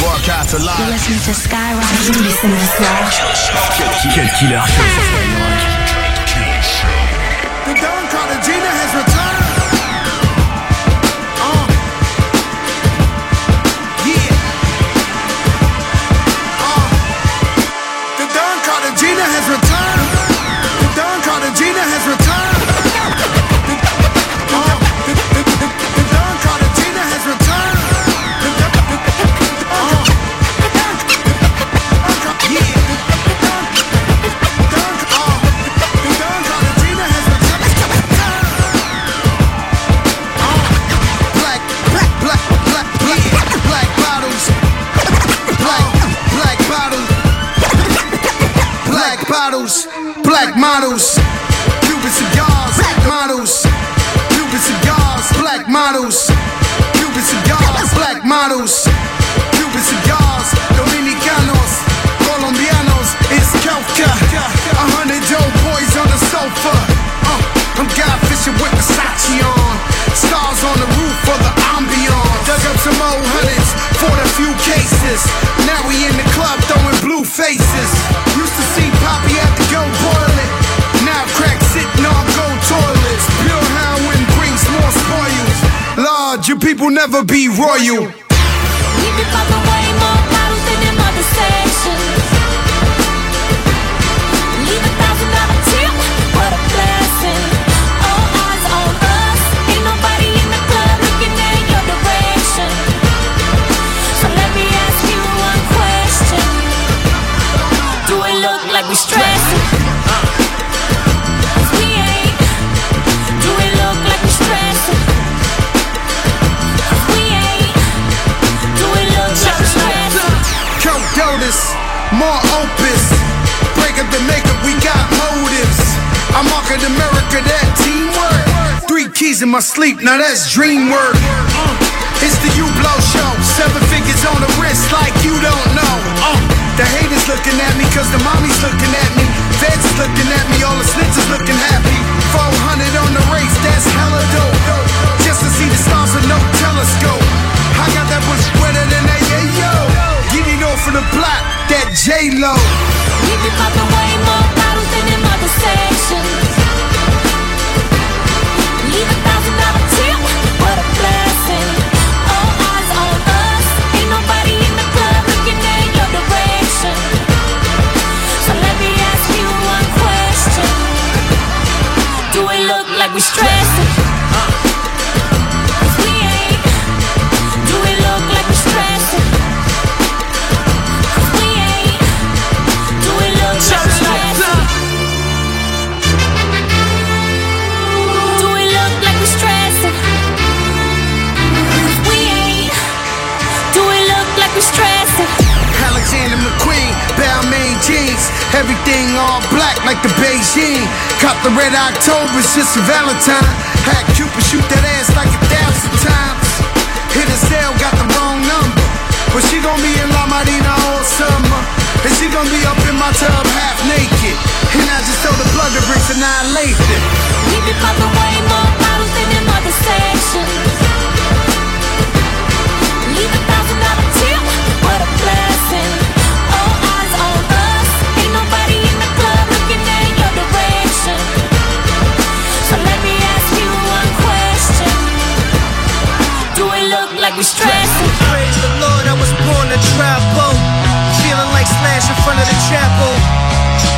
Broadcast You're alive. to Skyrock. Tous les samedis soirs. Cut Killer Show sur Skyrock. Black models. Cuban cigars, black models. Cuban cigars, black models. Cuban cigars, black models. Cuban cigars, Dominicanos, Colombianos. It's Kelka. A hundred dope boys on the sofa. Uh, I'm God fishing with Versace on. Stars on the roof for the ambiance. Dug up some old hundreds for a few cases. Now we in the club throwing blue faces. Used to see Poppy at the go boil it. Now on gold toilets. Brings more spoils. Lord, you people never be royal. More opus. Break up the makeup, we got motives. I market America, that teamwork. Three keys in my sleep, now that's dream work. Uh, It's the U Blow Show. Seven figures on the wrist like you don't know. Uh, the haters looking at me cause the mommy's looking at me. Feds is looking at me, all the snitches looking happy. 400 on the race, that's hella dope. Just to see the stars with no telescope. I got that bush wetter than that, yeah, yo. Get it off of the block, that J-Lo. We be popping way more bottles than sections. Leave a thousand dollar what a blessing. All eyes on us, ain't nobody in the club looking at your let me ask you one question: Do it look like we? Everything all black like the Beijing. Cop the red October, just a Valentine. Had Cupid shoot that ass like a thousand times. Hit a cell, got the wrong number. But she gon' be in La Marina all summer. And she gon' be up in my tub half naked. And I just told the plug to bring annihilation. We be popping way more bottles than them other sections. We stressing? Praise the Lord, I was born to travel. Feeling like Slash in front of the chapel.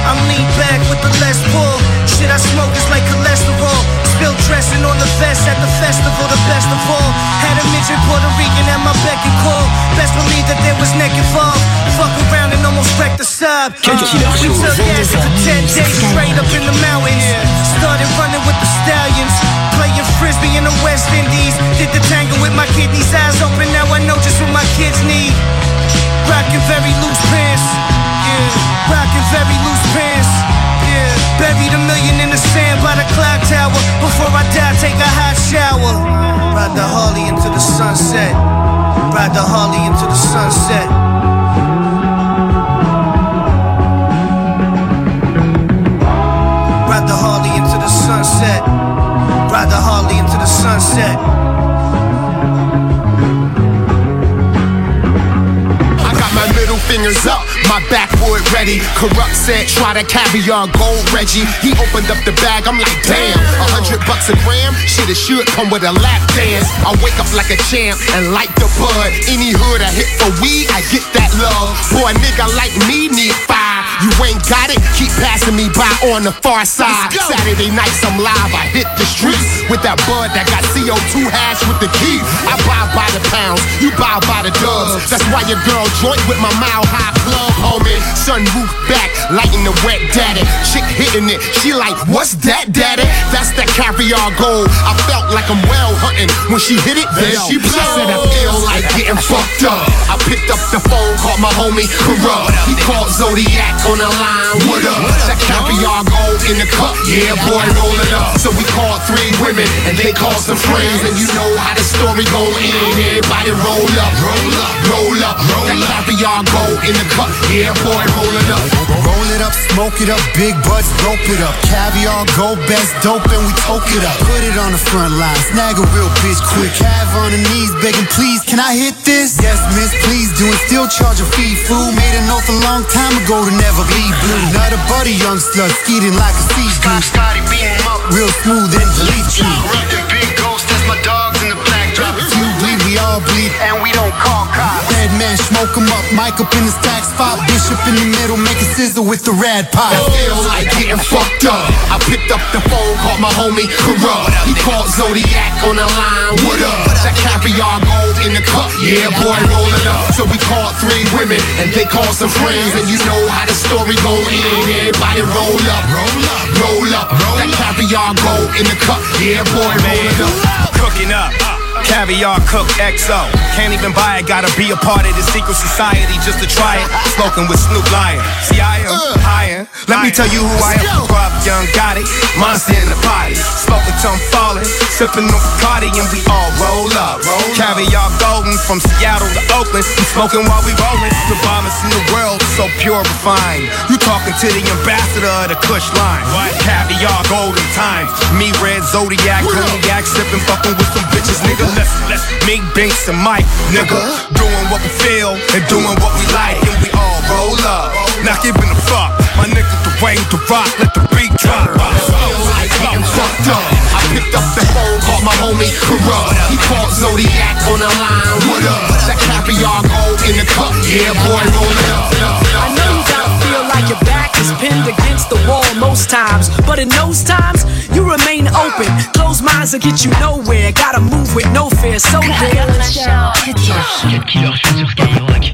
I'm lean back with the less pull. Shit I smoke is like cholesterol. Spill dressing on the vest at the festival, the best of all. Had a midget Puerto Rican at my beck and call. Best believe that there was neck involved. Fuck around and almost wrecked the sub. Killer we took acid for 10 days straight up in the mountains. Started running with the stallions. Playing frisbee in the West Indies. Did the tango with my kidneys eyes open. Now I know just what my kids need. Rockin' very loose pants. Yeah. Rockin' very loose pants. Yeah. Buried a million in the sand by the clock tower. Before I die, take a hot shower. Ride the Harley into the sunset. Ride the Harley into the sunset. Ride the Harley into the sunset. Ride the Harley into the sunset. I got my middle fingers up, my backwood ready. Kurupt said, try the caviar gold Reggie. He opened up the bag, I'm like, damn, a hundred bucks a gram? Shit, it should come with a lap dance. I wake up like a champ and light the bud. Any hood I hit for weed, I get that love. Boy, a nigga like me need fire. You ain't got it, keep passing me by on the far side. Saturday nights I'm live, I hit the streets with that bud that got CO2 hash with the key. I buy by the pounds, you buy by the dubs. That's why your girl joint with my mile high club, homie. Sunroof back, lighting the wet daddy. Chick hitting it, she like, what's that, daddy? That's that caviar gold. I felt like I'm well hunting when she hit it. Then she said I feel like getting fucked up. I picked up the phone, called my homie Kurupt. He called Zodiac on the line. What up? That caviar gold in the cup. Yeah, boy, roll it up. So we called three women and they called some friends. And you know how the story go in. Everybody roll up, roll up, roll up. roll That caviar gold in the cup. Yeah, boy, roll it up. Roll it up, smoke it up, big buds, rope it up. Caviar, gold, best dope, and we toke it up. Put it on the front line, snag a real bitch quick. Cav on the knees, begging, please, can I hit this? Yes, miss, please do it. Still charge a fee, fool. Made an oath a long time ago to never be blue. Not a buddy, young slut, skeeting like a sea glue. Scotty beat him up. Real smooth and delete you. Corrupted big ghost, that's my dogs in the black drop. If you bleed, we all bleed. And we don't call cops. Man, smoke him up. Mike up in his tax spot. Bishop in the middle, make a sizzle with the rad pie. I feel like getting fucked up. I picked up the phone, called my homie Kurupt. He called Zodiac on the line. What up? That caviar gold in the cup. Yeah, boy, roll it up. So we called three women and they called some friends. And you know how the story go in. Everybody roll up, roll up, roll up. That caviar gold in the cup. Yeah, boy, roll it up. Cooking up. Caviar Cook XO. Can't even buy it, gotta be a part of the secret society just to try it. Smoking with Snoop Lion. See, I am uh. higher. Let me tell you who I am. Kurupt Young Gotti, monster in the party. Smoking I'm falling, sipping on Bacardi, and we all roll up. Caviar Golden from Seattle to Oakland. We smoking while we rolling. The bombest in the world, so pure refined. You talking to the ambassador of the Kush line. What? Caviar Golden Times. Me, Red Zodiac, Cognac, sipping, fucking with some bitches, nigga. Listen, listen. Me, Binks, and Mike, nigga. Doing what we feel and doing what we like, and we all roll up. Not giving a fuck. My nigga the rock, let the beat drop. getting fucked up. I picked up the phone, called my homie Kurupt. He called Zodiac on the line. What up? That caviar gold in the cup. Yeah, boy, roll it up. I know like your back is pinned against the wall most times, but in those times, you remain open. Closed minds will get you nowhere. Gotta move with no fear. So there. Cut Killer Show sur Skyrock.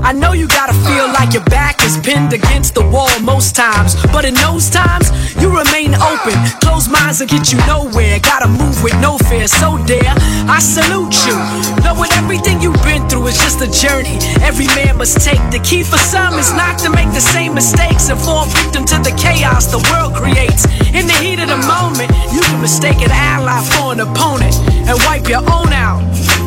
I know you gotta feel like your back is pinned against the wall most times, but in those times, you remain open. Closed minds will get you nowhere. Gotta move with no fear. So dare I salute you. Knowing everything you've been through is just a journey every man must take. The key for some is not to make the same mistakes and fall victim to the chaos the world creates. In the heat of the moment, you can mistake an ally for an opponent and wipe your own out.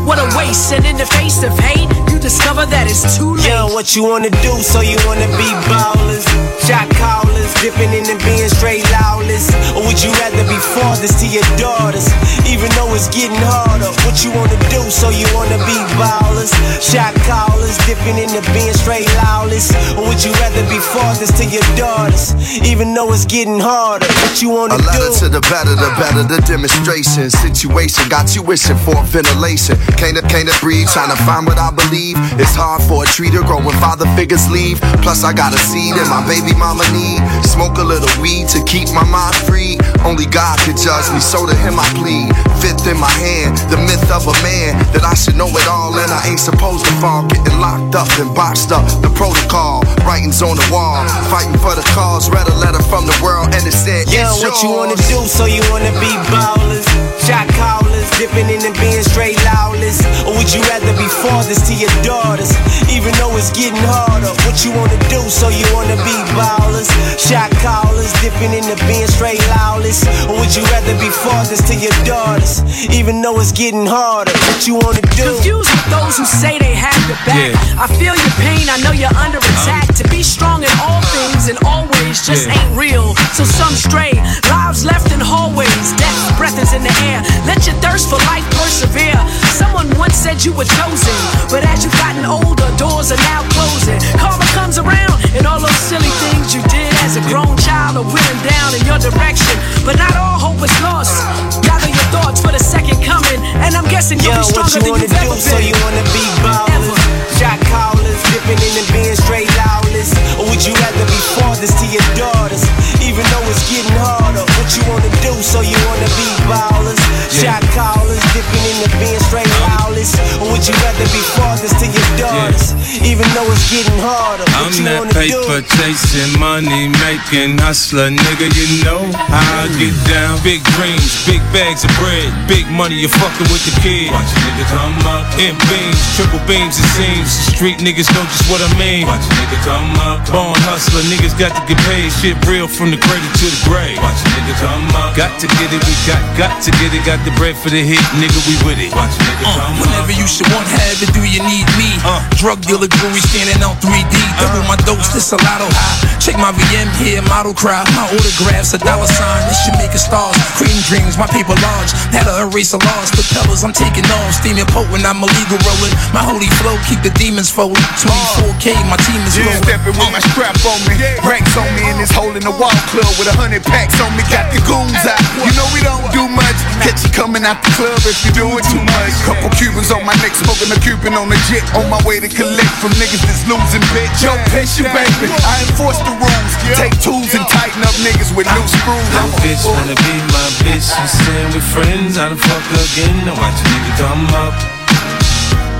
What a waste, and in the face of hate, you discover that it's too late. Yo, what you wanna do? So you wanna be ballers, shot callers, dipping in and being straight lawless? Or would you rather be fathers to your daughters, even though it's getting harder? What you wanna do? So you wanna be ballers, shot callers, dipping in and being straight lawless? Or would you rather be fathers to your daughters, even though it's getting harder? What you wanna A letter do? to the better, the better, the demonstration. Situation got you wishing for ventilation. Can't can't breathe, trying to find what I believe. It's hard for a tree to grow when father figures leave. Plus, I got a seed and my baby mama need. Smoke a little weed to keep my mind free. Only God can judge me, so to him I plead. Fifth in my hand, the myth of a man that I should know it all and I ain't supposed to fall. Getting locked up and boxed up, the protocol. Writings on the wall, fighting for the cause. Read a letter from the world and it said, Yeah, what you wanna do? So you wanna be ballers, shot callers, ballers, dipping in and being straight lawless? Or would you rather be fathers to your daughters? Even though it's getting harder, what you wanna do? So you wanna be ballers, shot callers, dipping in and being straight lawless? Or would you rather be fathers to your daughters? Even though it's getting harder, what you wanna do? Confused with those who say they have your back. Yeah. I feel your pain, I know you're under uh-huh. attack. to be strong in all things and always just Yeah. ain't real. So some stray, lives left in hallways, death's breath is in the air. Let your thirst for life persevere. Someone once said you were chosen, but as you've gotten older, doors are now closing. Karma comes around, and all those silly things you did as a grown child are wheeling down in your direction. But not all hope is lost. Gather your thoughts for the second coming, and I'm guessing you'll Yo, be stronger you than wanna you've ever do? been. So you wanna be ballers, shot callers, dipping in and being straight lawless? Or would you rather be fathers to your daughters? Even though it's getting harder, you wanna do? So you wanna be ballers, shot callers, dipping in and being straight lawless? Or would you rather be fathers to your daughters? Even though it's getting harder, I'm that wanna do? paper chasing, money making hustler, nigga. You know how I get down. Big dreams, big bags of bread, big money. You're fucking with the kid. Watch a nigga come up. In beams, triple beams, it seems. Street niggas know just what I mean. Watch a nigga come up. Born hustler, niggas got to get paid. Shit real from the cradle to the grave. Watch a nigga come up. Got to get it, we got, got to get it. Got the bread for the hit, nigga. We with it. Watch a nigga uh, come up. Whenever you should want, have it, do you need me? Uh. Drug dealer jewelry standing on 3D. Uh. Double my dose, this a lotto high. Check my VM here, model cry. My autographs, a dollar sign. This should make it stars. Cream dreams, my paper large. Had to erase a loss. Propellers, I'm taking off. Steaming potent, I'm illegal rolling. My holy flow, keep the demons folded. 24K, my team is Yeah, rolling. stepping with my strap on me. Ranks on me in this hole in the wall club with a hundred packs on me. Got the goons out. You know we don't do much. Catch you coming out the club if you doing too much. Couple Cubans on my neck, smoking a Cuban on the jet. On my way to collect from niggas that's losing bitch. Yo, patient baby, I enforce the rules. Take tools and tighten up niggas with new screws. That bitch wanna be my bitch. She saying we friends. How the fuck again? Now watch a nigga come up.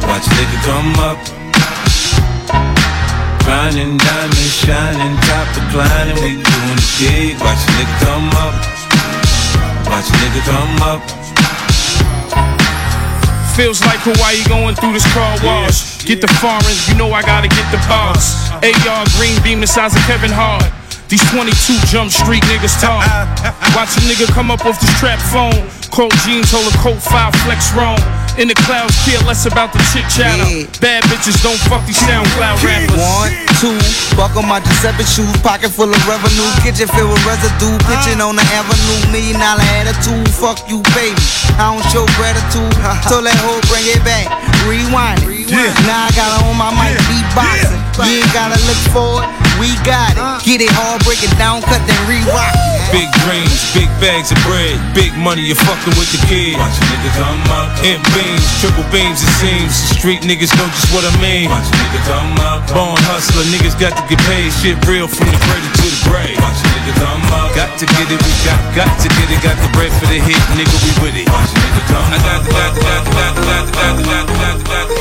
Watch a nigga come up. Grinding, diamond, shining, top declining. We doing the gig. Watch a nigga come up. Watch a nigga come up. Feels like Hawaii going through this car wash. Get the foreigns, you know I gotta get the boss. AR green beam the size of Kevin Hart. These 22 jump street niggas talk. Watch a nigga come up off this trap phone. Cold jeans, hold a coat, five flex wrong. In the clouds, care less about the chit chatter. Bad bitches don't fuck these SoundCloud rappers. One, two, buckle my Giuseppe shoes, pocket full of revenue, kitchen filled with residue, pitching uh. on the avenue, million dollar attitude, fuck you, baby. I don't show gratitude, uh-huh. so that hoe bring it back, rewind it. Now I got on my mic, beatboxing. You ain't gotta look for it, we got it. Get it hard, break it down, cut then rerock. Big dreams, big bags of bread, big money. You fucking with the kid. Watch a nigga come up. In beams, triple beams, it seems. Street niggas know just what I mean. Watch a nigga come up. Born hustler, niggas got to get paid. Shit real from the cradle to the grave. Watch a nigga come up. Got to get it, we got, got to get it. Got the bread for the hit, nigga, we with it. Watch a nigga come up. I got the, got the, got the, got the, got the, got the, got the, got the, got the, got the, got the,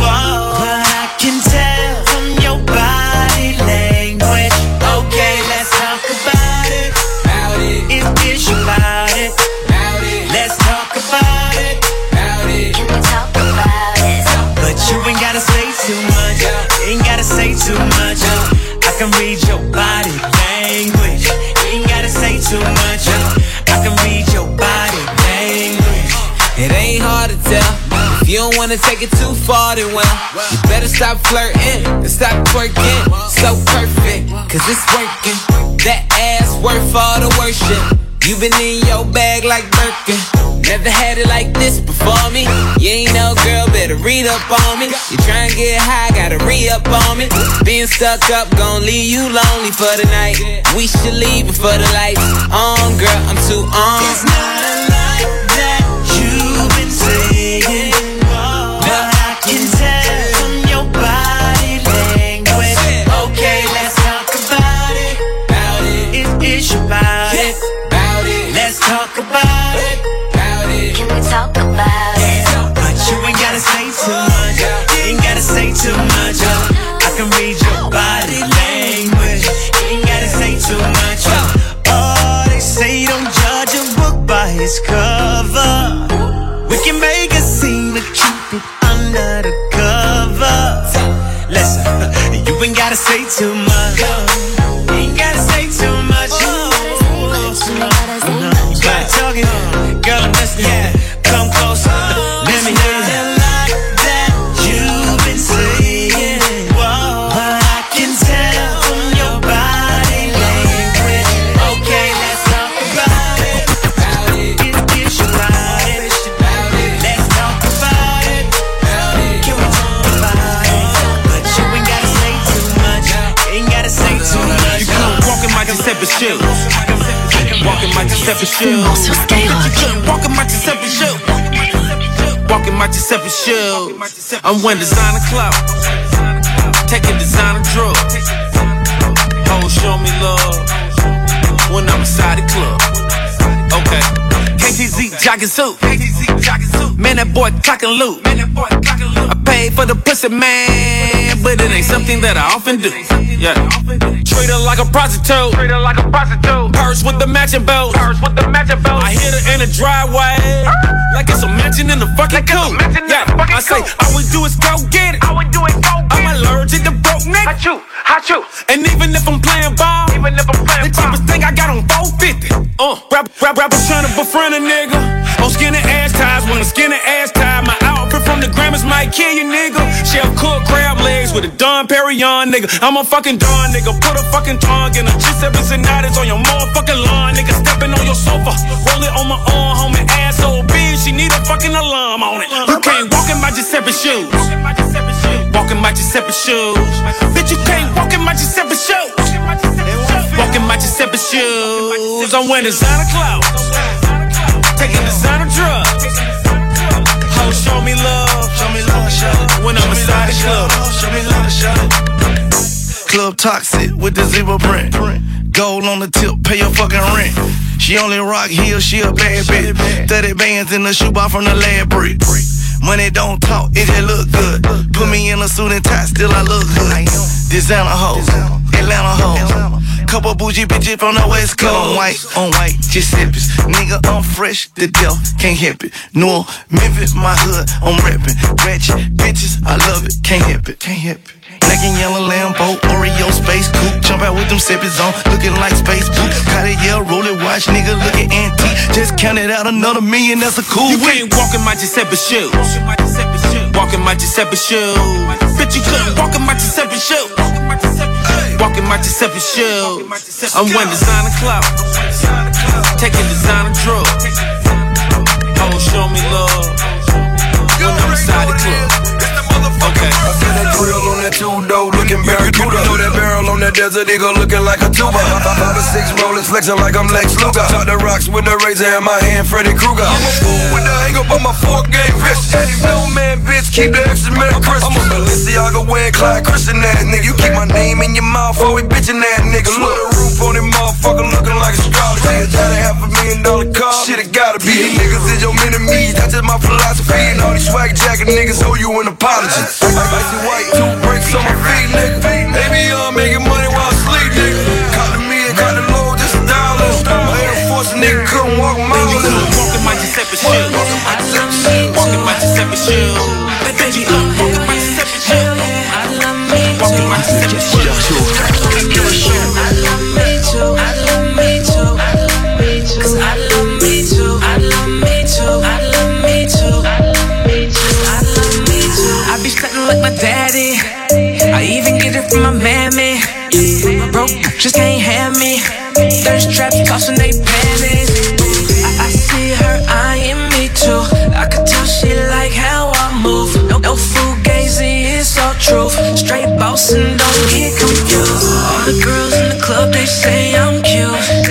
whoa, but I can tell from your body language. Okay, let's talk about it. It is your body. Let's talk about it. But you ain't gotta say too much. Ain't gotta say too much. You don't wanna take it too far, then well, you better stop flirting and stop twerking. So perfect, cause it's working. That ass worth all the worship. You been in your bag like Birkin. Never had it like this before me. You ain't no girl, better read up on me. You try and get high, gotta re up on me. Being stuck up, gon' leave you lonely for the night. We should leave before the lights on, girl. I'm too on. Talk about it? But you ain't gotta say too much. You ain't gotta say too much. I can read your body language. You ain't gotta say too much. Oh, they say don't judge a book by its cover. We can make a scene keep it under the cover. Listen, you ain't gotta say too much. Giuseppe shoes. sur Skyrock. You couldn't walk in my Giuseppe shoes. Walk in my Giuseppe shoes. I'm wearing designer clothes. Taking designer drugs. Hoes show me love when I'm inside the club. Okay. KTZ jogging suit. Man, that boy clocking loot. I paid for the pussy, man, but it ain't something that I often do. Yeah. Treat her like a prostitute. Treat her like a prostitute. Purse with the matching belt. Purse with the matching belt. I hit her in the driveway. Like it's a mansion in the fucking coop. Yeah. I say, all we do is go get it. All we do is go get I'm allergic to broke niggas. Hot you, hot you. And even if I'm playing ball, even if I'm playing the cheapest thing I got on 450. Uh, rap, rap, rappers trying to befriend a nigga. On skinny ass ties, when a skinny ass Grammys might kill you, nigga. Chef cook crab legs with a Dom Perignon, nigga. I'm a fucking Don, nigga. Put a fucking tongue in a Giuseppe Zanottis on your motherfucking lawn, nigga. Stepping on your sofa, roll it on my arm, homie. Ass so big, she need a fucking alarm on it. You can't walk in my Giuseppe shoes. Walk in my Giuseppe shoes. Bitch, you can't walk in my Giuseppe shoes. Walk in my Giuseppe shoes. I'm wearing designer clothes. Taking designer drugs. Hoes show me love. When I'm inside the club. Show me love, show Club toxic with the zebra print. Gold on the tip, pay your fucking rent. She only rock heels, she a bad bitch. 30 bands in the shoebox from the lab brick. Money don't talk, it just look good. Put me in a suit and tie, still I look good. Designer hoes, Atlanta hoes. Couple bougie bitches from the west coast. On white, on white, Giuseppe's. Nigga, I'm fresh the deal, can't help it. No, Memphis, my hood, I'm reppin'. Ratchet bitches, I love it, can't help it, can't help it. Black and yellow Lambo, Oreo space coupe. Jump out with them seppies on, looking like space boot. Cartier, roll it, watch, nigga, looking antique. Just counted out another million, that's a cool You whip. can't walk in my Giuseppe shoes. Walk in my Giuseppe shoes. Bitch, you couldn't walk in my Giuseppe shoes. Walk in my Giuseppe shoes. I'm wearing designer clothes. Taking designer drugs. Hoes show me love Okay. I see that grill on that two door looking barracuda. Know that barrel on that desert eagle looking like a tuba. Five or six rollers flexing like I'm Lex Luger. Top the rocks with the razor in my hand, Freddy Krueger. I'm a fool with the hang up on my fork game wrist. No man, bitch, keep the extra Merry Christmas. I'm a Balenciaga wearing Clyde Christian that nigga. You keep my name in your mouth, always bitchin' ass nigga. Look the roof on him motherfucker looking like a astrology. A johnny half a million dollar car. Shit, it gotta be. These niggas is your enemies. That's just my philosophy. And all these swag jacket niggas owe you an apology. Icy white, two breaks on my feet, nigga. Be on making money while I sleep, nigga. Caught the me and caught the low, just a dollar. My Air Force nigga couldn't walk miles. Walk in my Giuseppe shoes. Walk in my Giuseppe shoes. Just can't have me. Thirst traps tossing they panties. I, I see her eyeing me too. I could tell she like how I move. No, no fugazi, it's all truth. Straight boss and don't get confused. All the girls in the club, they say I'm cute.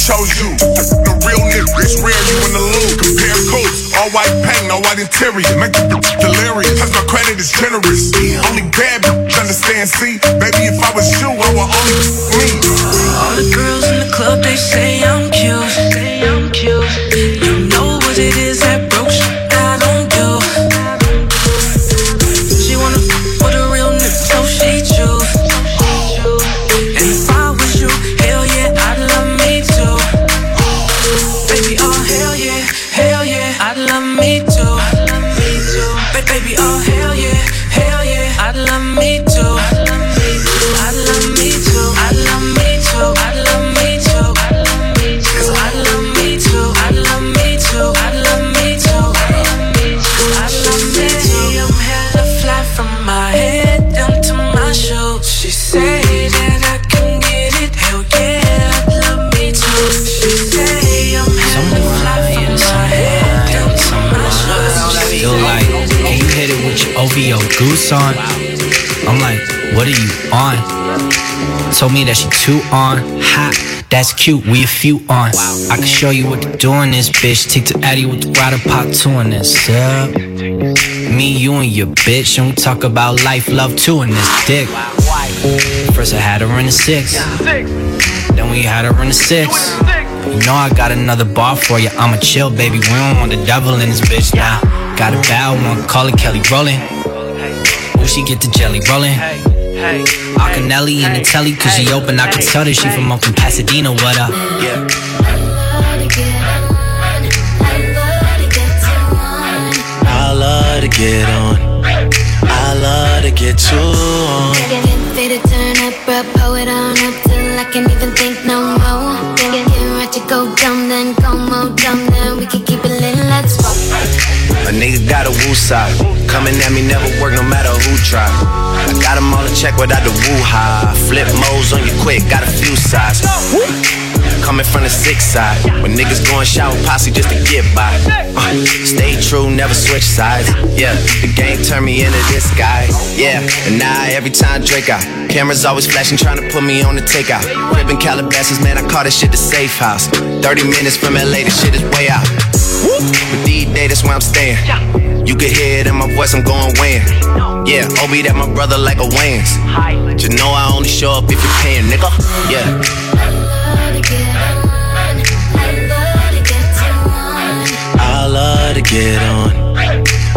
Chose you. The real nigga, it's rare you in the loop. Compare coats, all white paint, no white interior. Make the delirious, cause my credit is generous. Only bad understand, see? Baby, if I was you, I would only f- me. On? I'm like, what are you on? Told me that she too on, hot. That's cute, we a few on. I can show you what to do in this bitch. Take to Addy with the rider pot two in this. Yeah. Me, you, and your bitch. And we talk about life, love too in this dick. First I had her in the six. Then we had her in the six. You know I got another bar for you. I'ma chill, baby. We don't want the devil in this bitch now. Got a bad one call it Kelly rolling. Who she get the jelly rolling? Acanelli in the telly, cause she open. I can tell that she from up in Pasadena. What up? I love to get on. I love to get too on. I love to get faded, turn up, bro, pull it on up till I can't even think no more. Get, get ready to go dumb, then nigga got a woo side. Coming at me never work no matter who try. I got 'em all in check without the woo high. Flip modes on you quick, got a few sides. Coming from the six side. When niggas going shout posse just to get by. Uh, stay true, never switch sides. Yeah, the game turned me into this guy. Yeah, and now every time Drake out. Cameras always flashing, trying to put me on the takeout. Crib in Calabasas, man, I call this shit the safe house. 30 minutes from LA, this shit is way out. But days, that's where I'm staying. You can hear it in my voice, I'm going weighing. Yeah, Obi, that my brother like a Wayans. But you know I only show up if you're paying, nigga. Yeah. I love to get on.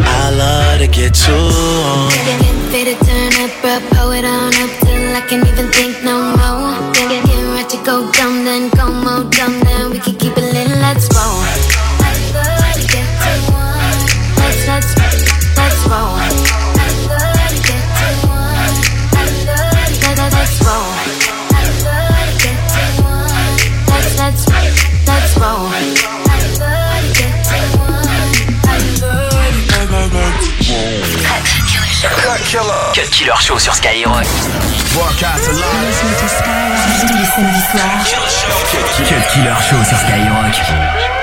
I love to get too on. Get faded, turn up, bro, pull it on up till I can't even think no more. Get, get, get ready to go dumb, Killer. Cut Killer Show sur Skyrock. Broadcast soirs. Cut Killer Show sur Skyrock.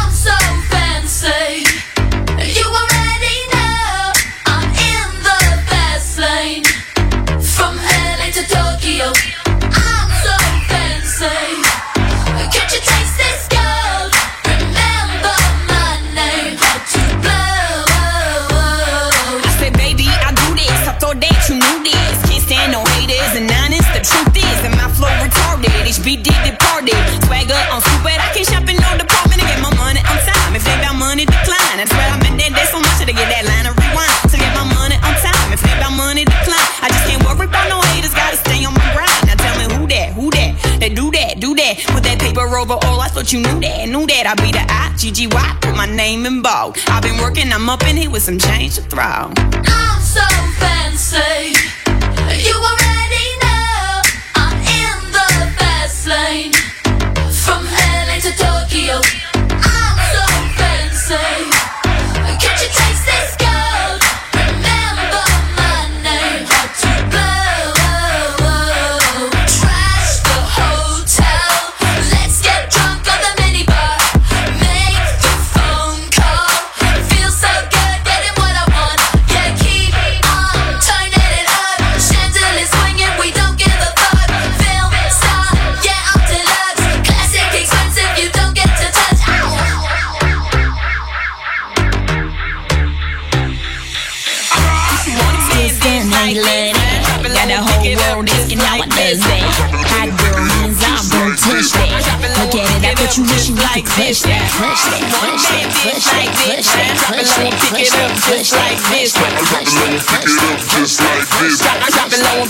Over all. I thought you knew that, knew that. I be the I, G G Y. Put my name in bold. I've been working, I'm up in here with some change to throw. I'm so fancy. You already know I'm in the fast lane. From LA to Tokyo. like this. One man did like this. Drop it low and pick it up just like this. Drop it low and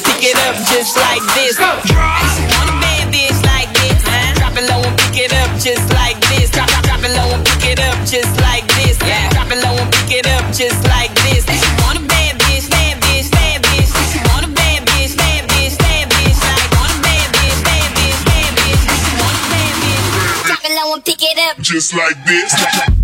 pick it up just like this. Drop it low and pick it up just like this. Drop it low and pick it up just like this. Drop it low and pick it up just like this. Drop it low and pick it up just like Just like this.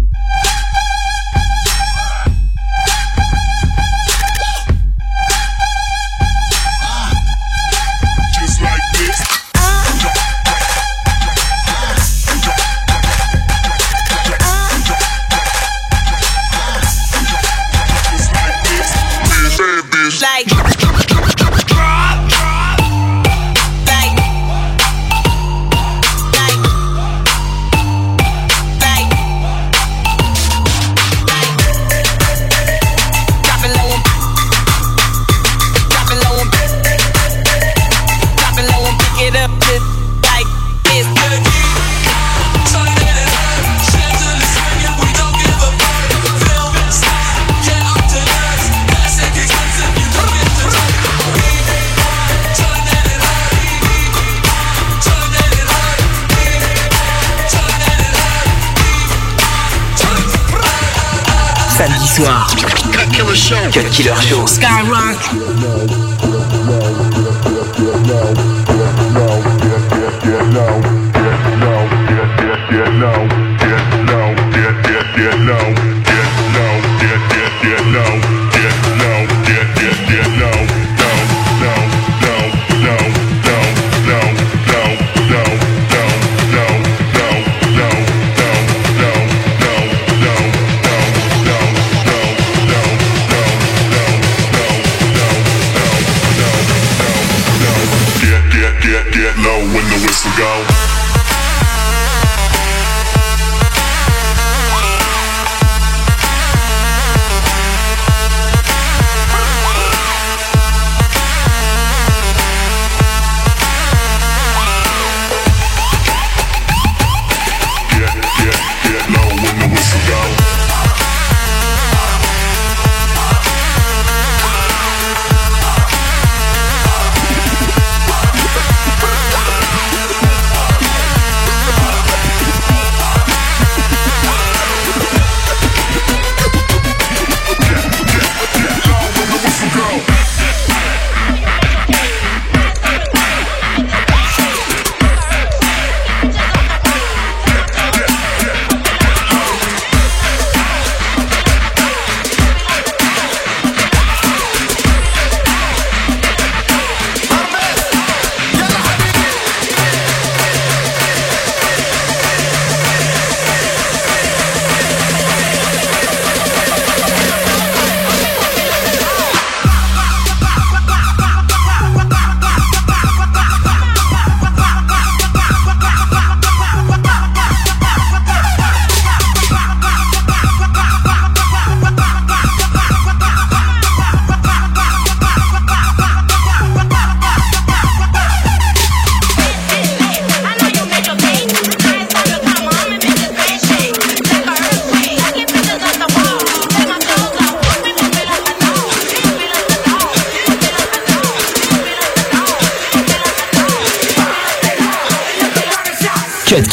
soir. Cut Killer Show. Cut Killer Show. Skyrock. No.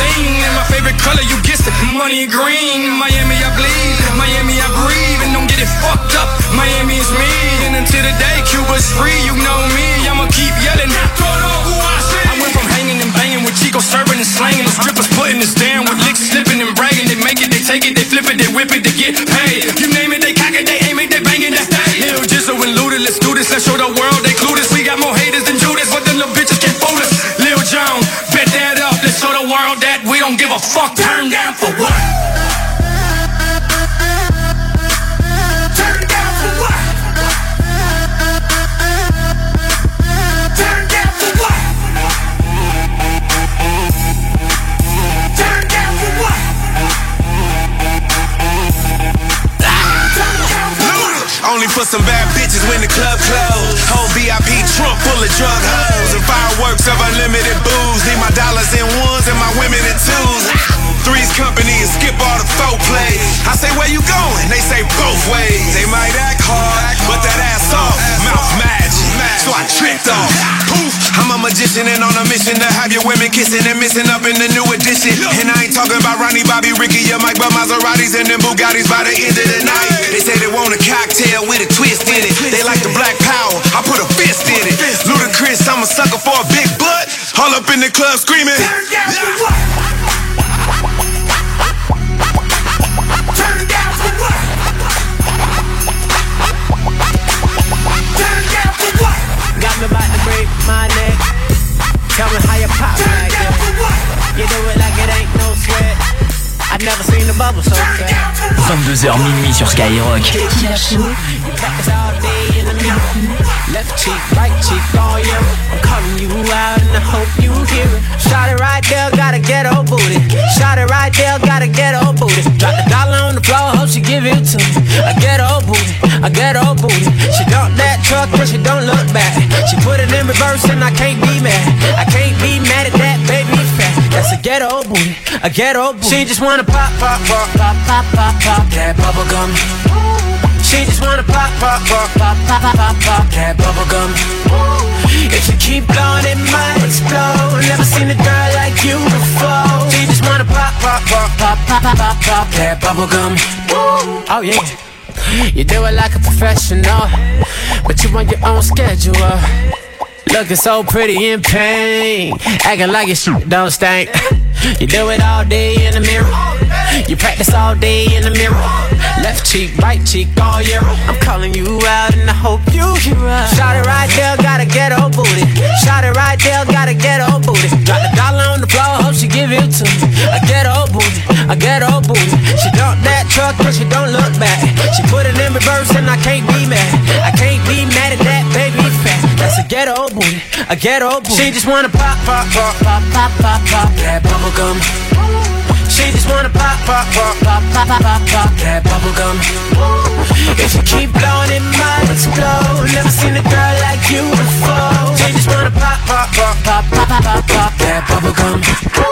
haven't. And my favorite color, you guessed it, money green. Miami, I bleed. Miami, I breathe. And don't get it fucked up. Miami is me. And until the day Cuba's free, you know me. I'ma keep yelling. I went from hanging and banging with Chico serving and slanging. The strippers putting us down with licks slipping and bragging. They make it, they take it, they flip it, they whip it, they get paid. You name it, they cock it, they aim it, they bang it, they stay. Lil Jizzle and Luda, let's do this. Let's show the world they clueless. We got more haters than Judas, give a fuck. Turn down for what? For some bad bitches when the club closed. Whole VIP trunk full of drug hoes and fireworks of unlimited booze. Need my dollars in ones and my women in twos. Three's company and skip all the folk play. I say, where you going? They say both ways. They might act hard, but that ass off, mouth magic. So I tricked off. I'm a magician and on a mission to have your women kissing and missing up in the new edition. And I ain't talking about Ronnie, Bobby, Ricky, your Mike, but Maseratis and them Bugattis by the end of the night. They say they want a cocktail with a twist in it. They like the black power, I put a fist in it. Ludacris, I'm a sucker for a big butt. All up in the club screaming. Turn down for what? 22h minuit sur Skyrock. Left cheek, right cheek, all year. I'm calling you out and I hope you hear it. Shot it right there, gotta get old booty. Shot it right there, gotta get old booty. Drop the dollar on the floor, hope she give. I get old booty, I get old booty. She that truck, but she don't look back. She put it in reverse and I can't be mad. I can't be mad at that baby fat. That's a booty, a ghetto booty. She just wanna pop, pop, pop, pop, pop, pop, pop that bubble gum. She just wanna pop, pop, pop, pop, pop, pop, pop, pop that bubble gum. If you keep going, it might explode. Never seen a girl like you before. She just wanna pop, pop, pop, pop, pop, pop, pop, pop that bubble gum. Oh yeah. You do it like a professional, but you on your own schedule. Looking so pretty in pain, acting like your shit don't stink. You do it all day in the mirror. You practice all day in the mirror. Left cheek, right cheek, all year. I'm calling you out and I hope you hear us. Shot it right there, gotta get old booty. Shot it right there, gotta get old booty. Drop the dollar on the floor, hope she give it to me. I get old booty, I get old booty. She dump that truck and she don't look back. She put it in reverse and I can't be mad. I can't be mad at that baby. That's a ghetto booty, a ghetto booty. She just wanna pop, pop, pop, pop, pop, pop, pop that bubble gum. She just wanna pop, pop, pop, pop, pop, pop, pop, pop that bubble gum. If you keep blowing, it might explode. Never seen a girl like you before. She just wanna pop, pop, pop, pop, pop, pop, pop.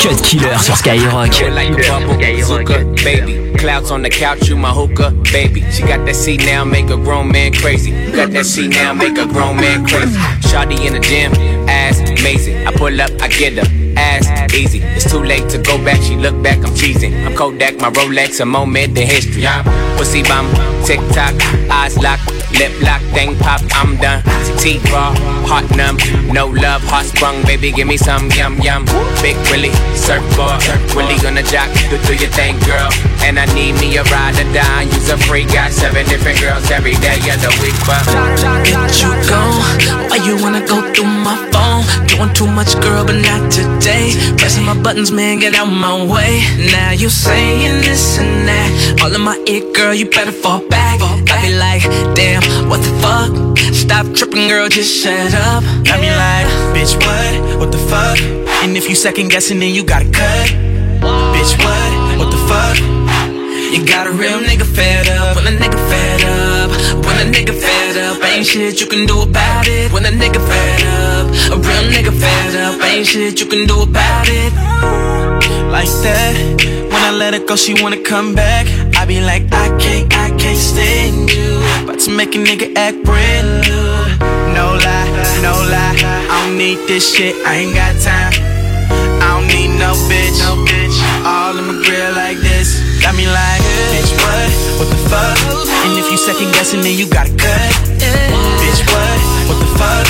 Cut Killer sur Skyrock. like a bubble baby. Clouds on the couch, you my hookah, baby. She got that C now, make a grown man crazy. Got that C now, make a grown man crazy. Shawty in the gym, ass amazing. I pull up, I get her, ass easy. It's too late to go back, she look back, I'm cheesing. I'm Kodak, my Rolex, a moment in history. Pussy bum, tick tock, eyes locked, lip lock, thing pop, I'm done. T raw, heart numb, no love, heart sprung, baby, give me some yum yum. Big Willie, surfboard, Willie gonna jock, do, do your thing, girl. And I need me a ride or die, use a free, got seven different girls every day of the week, but. Get you gone. Why you wanna go through my phone? Doing too much, girl, but not today. Pressing my buttons, man, get out my way. Now you saying this and that. All in my ear, girl, you better fall back. I be like, damn, what the fuck? Stop tripping, girl, just shut up. I be like, bitch, what? What the fuck? And if you second guessing, then you gotta cut. Bitch, what? What the fuck? You got a real nigga fed up. When a nigga fed up. Nigga fed up. Ain't shit you can do about it. When a nigga fed up. A real nigga fed up. Ain't shit you can do about it. like that. When I let her go, she wanna come back. I be like, I can't, I can't stand you. About to make a nigga act brand new. No lie, no lie. I don't need this shit, I ain't got time. I don't need no bitch, no bitch. All in my grill like this. Got me like, bitch, what? What the fuck? And if you second guessing, then you gotta cut. Bitch, what? What the fuck?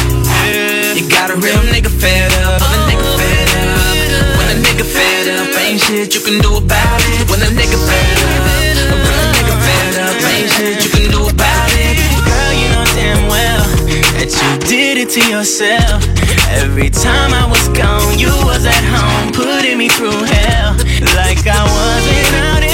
You got a real nigga fed up. When a nigga fed up. When a nigga fed up. Ain't shit you can do about it. When a nigga fed up. A nigga fed up. Ain't shit you can do about it. Girl, you know damn well that you did it to yourself. Every time I was gone, you was at home, putting me through hell. Like I wasn't out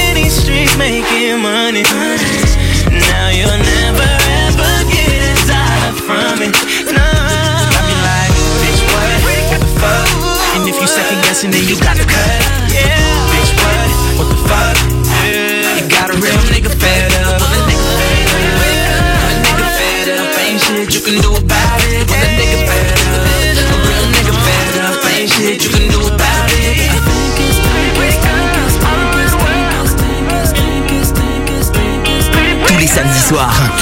making money. Now you'll never ever get a dollar from me. No. I be like, bitch? What the fuck? And if you second guessing, then you got to cut.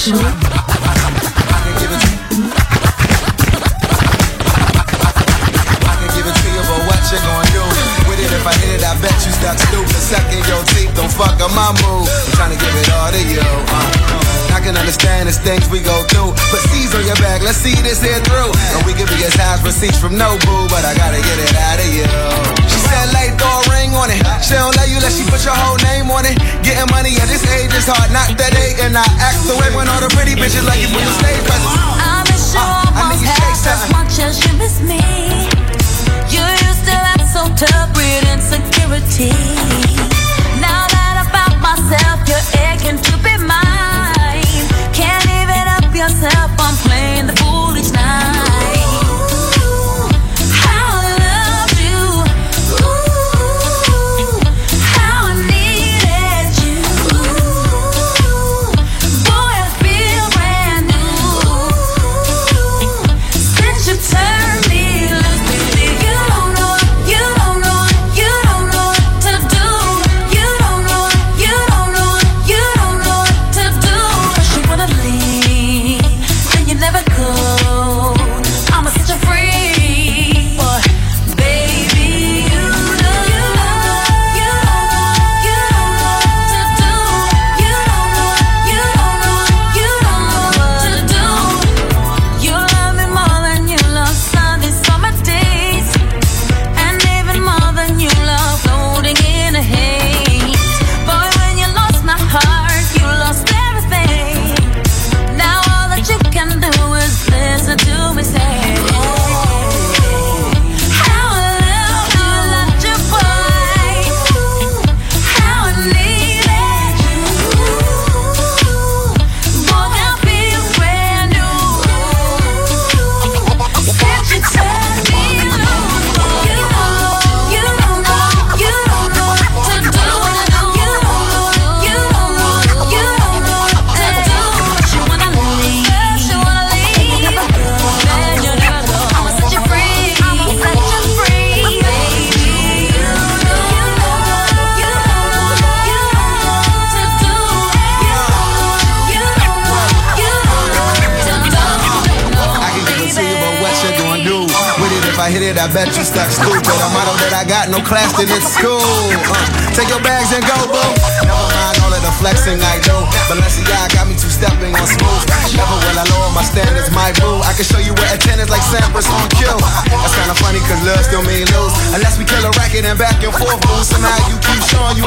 Show. no class than in school. Uh, take your bags and go, boo. Never mind all of the flexing I do. Balenciaga got me two stepping on smooth. Never will I lower my standards, my boo. I can show you where attendance like Sampras on cue. That's kinda funny, cause love still mean lose. Unless we kill a racket and back and forth, boo. Somehow you keep showing you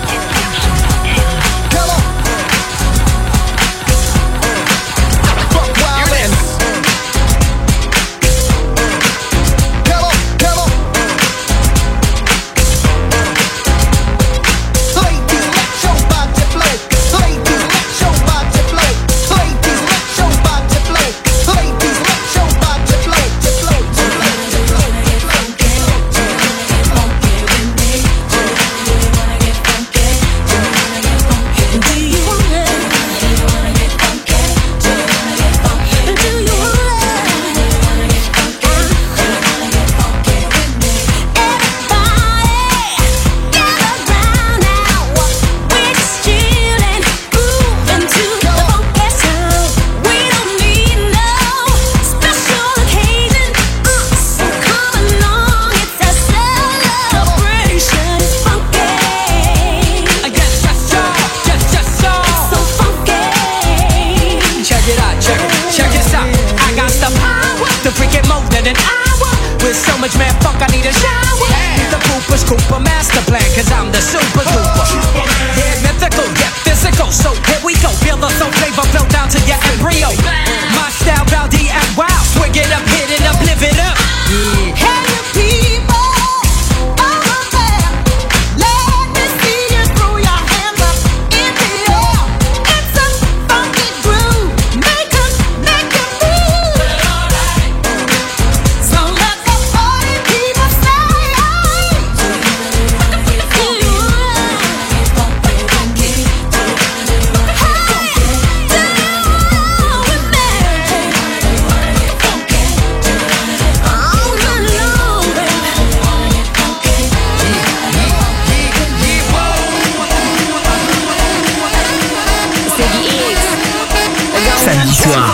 samedi soir.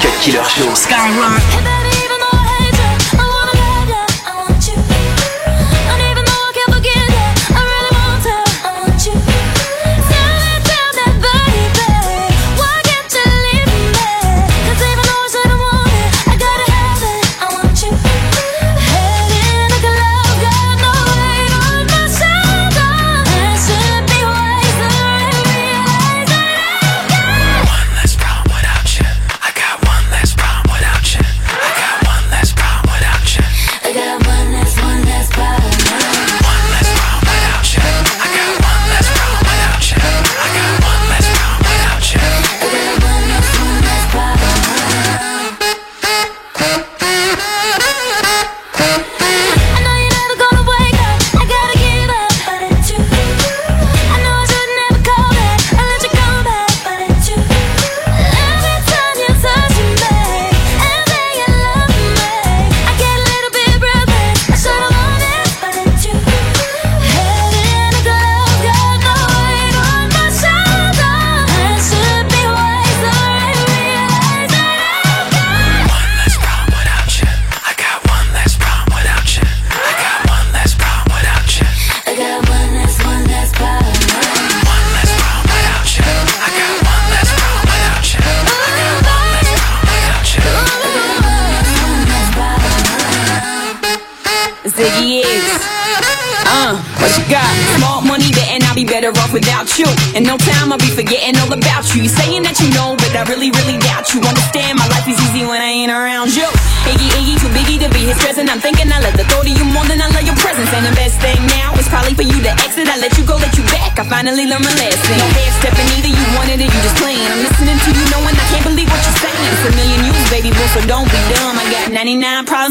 Cut Killer Show.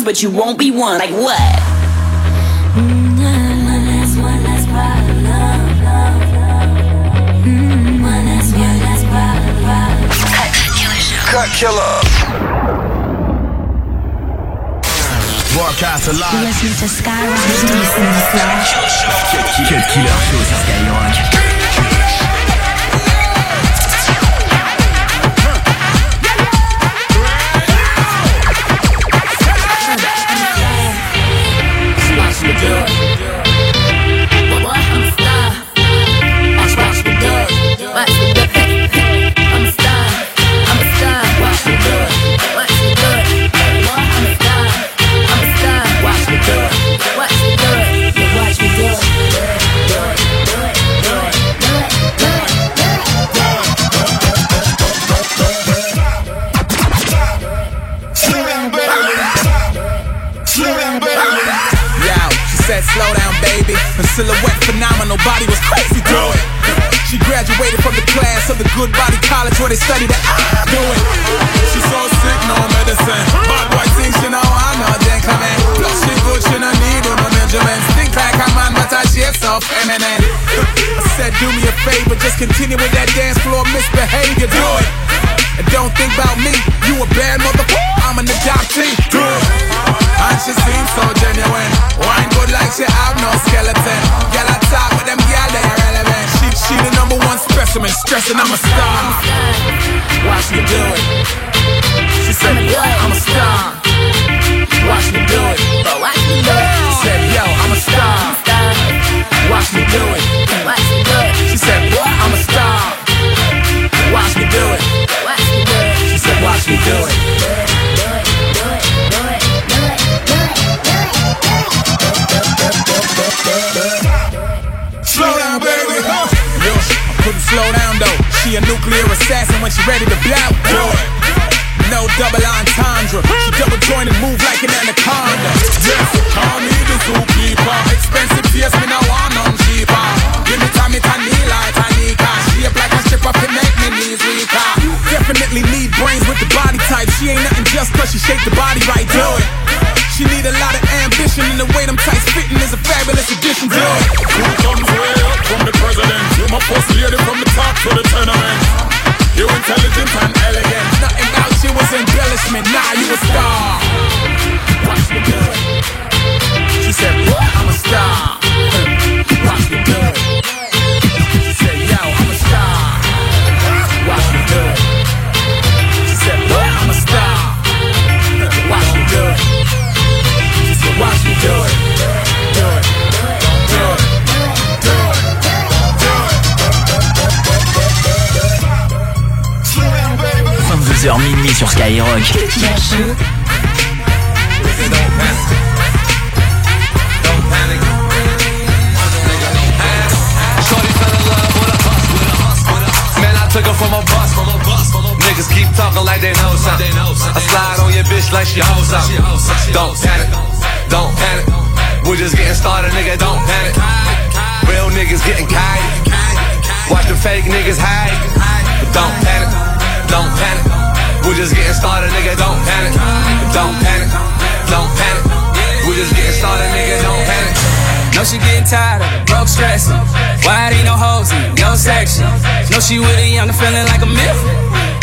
99 problems, but you won't be one. Like what? One less, one less problem. Mm, one less, one less problem. Cut killer. Broadcast alive. You're listening to Skyrock. Listen to Skyrock. Cut Killer Show sur Skyrock. Graduated from the class of the good body college where they study that I do it. She's so sick, no medicine. Bad boy thinks she know I'm not gentleman. Plus she good, she no need no measurements. Think like a man, but her shape so feminine. I said, do me a favor, just continue with that dance floor misbehavior, do it. And don't think about me, you a bad motherfucker. I'm an adoptee, do it. And she seems so genuine. Wine good like she have no skeleton. Girl, I talk with them girl, they irrelevant. She, she the number one specimen, stressing I'm a star. Watch me do it. She said, I'm a star. Watch me do it. Watch me do it. She said, yo, I'm a star. Watch me do it. Watch me do it. She said, I'm a star. Watch me do it. Watch me do it. She said, watch me do it. She a nuclear assassin when she ready to blow. Do it. No double entendre. She double jointed, move like an anaconda. Yes, call me the zookeeper. Expensive face, me no want none cheaper. Give me time, it I need like Tanika. Shape like a stripper, can make me knees weaker. Definitely need brains with the body type. She ain't nothing just cause she shake the body right. Do it. She need a lot of ambition and the way them tights fitting is a fabulous addition to it. Who comes way up from the president? You my first lady from the top to the tenement. You intelligent and elegant. Nothing about you was embellishment. Nah, you a star. Watch me do it. She said, what? I'm a star. Watch me do it. Sur Skyrock. Man, I took her a bus. Niggas keep talking like they know something. I slide on your bitch like she hoes up. Don't panic, don't panic. We're just getting started, nigga. Don't panic. Real niggas getting kite. Watch the fake niggas hide. But don't panic, don't panic. We're just getting started, nigga. Don't panic, don't panic, don't panic. We're just getting started, nigga. Don't panic. Know she getting tired of it, broke stressing. Why ain't no hoes in no section? Know she with a younger feeling like a myth.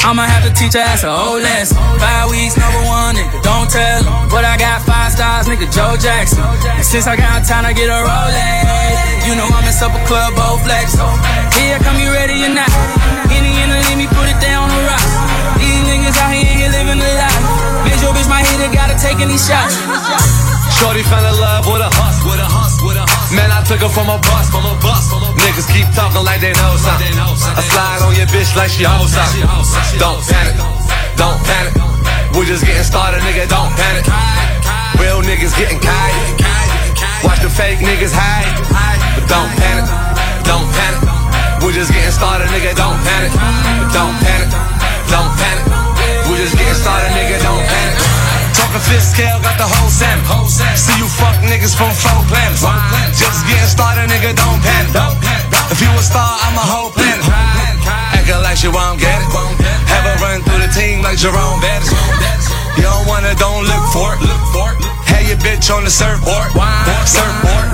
I'ma have to teach her ass a whole lesson. Five weeks, number one, nigga, don't tell him. But I got five stars, nigga, Joe Jackson. And since I got time I get a Rolex, you know I'm in supper club, both flex. Here, come you ready or not? Any the let me put it down on rock. Niggas out here, here living the life. Bitch, your bitch, my hitter, gotta take any shots. Shorty fell in love with a hus, with a hus, with a. Man, I took her from a bus, from a bus. Niggas keep talking like they know something. I slide on your bitch like she hoes up. Don't panic, don't panic. We're just getting started, nigga. Don't panic. Real niggas getting kite. Watch the fake niggas hide. But don't panic, don't panic. We're just getting started, nigga. Don't panic, don't panic, don't panic. Just getting started, nigga. Don't panic. Talking fifth scale, got the whole Sam. See you fuck niggas from four planets. Just getting started, nigga, don't panic. If you a star, I'm a whole planet. Acting like you won't get it. Have a run through the team like Jerome Bettis. You don't wanna, don't look for it. Have your bitch on the surfboard. Surfboard,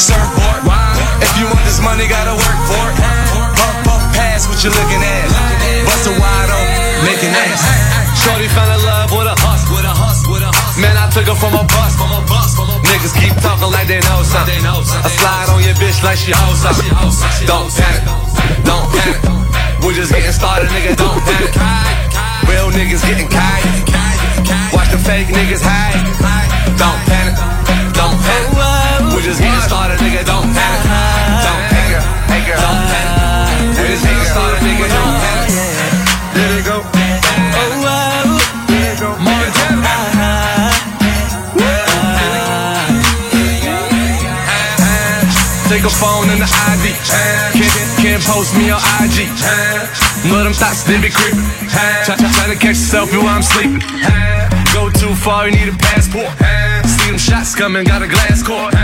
surfboard. If you want this money, gotta work for it. Puff, pass what you're looking at. Bust a wide open, making ass. Shorty fell in love with a hus, with a hus, with a hus. Man, I took her from a bus, from a bus. Niggas keep talking like they know something. I slide on your bitch like she hoes up. Don't panic, don't panic. We're just getting started, nigga. Don't panic. Real niggas getting kite. Watch the fake niggas hide. Don't panic, don't panic. We're just getting started, nigga. Don't panic, don't panic, don't started, nigga. Don't panic. There they go. Oh, Take a phone and the ID. Can't, can't post me on IG. Know them thoughts, they be creeping. Try, try to catch yourself while I'm sleeping. Go too far, you need a passport. See them shots coming, got a glass court.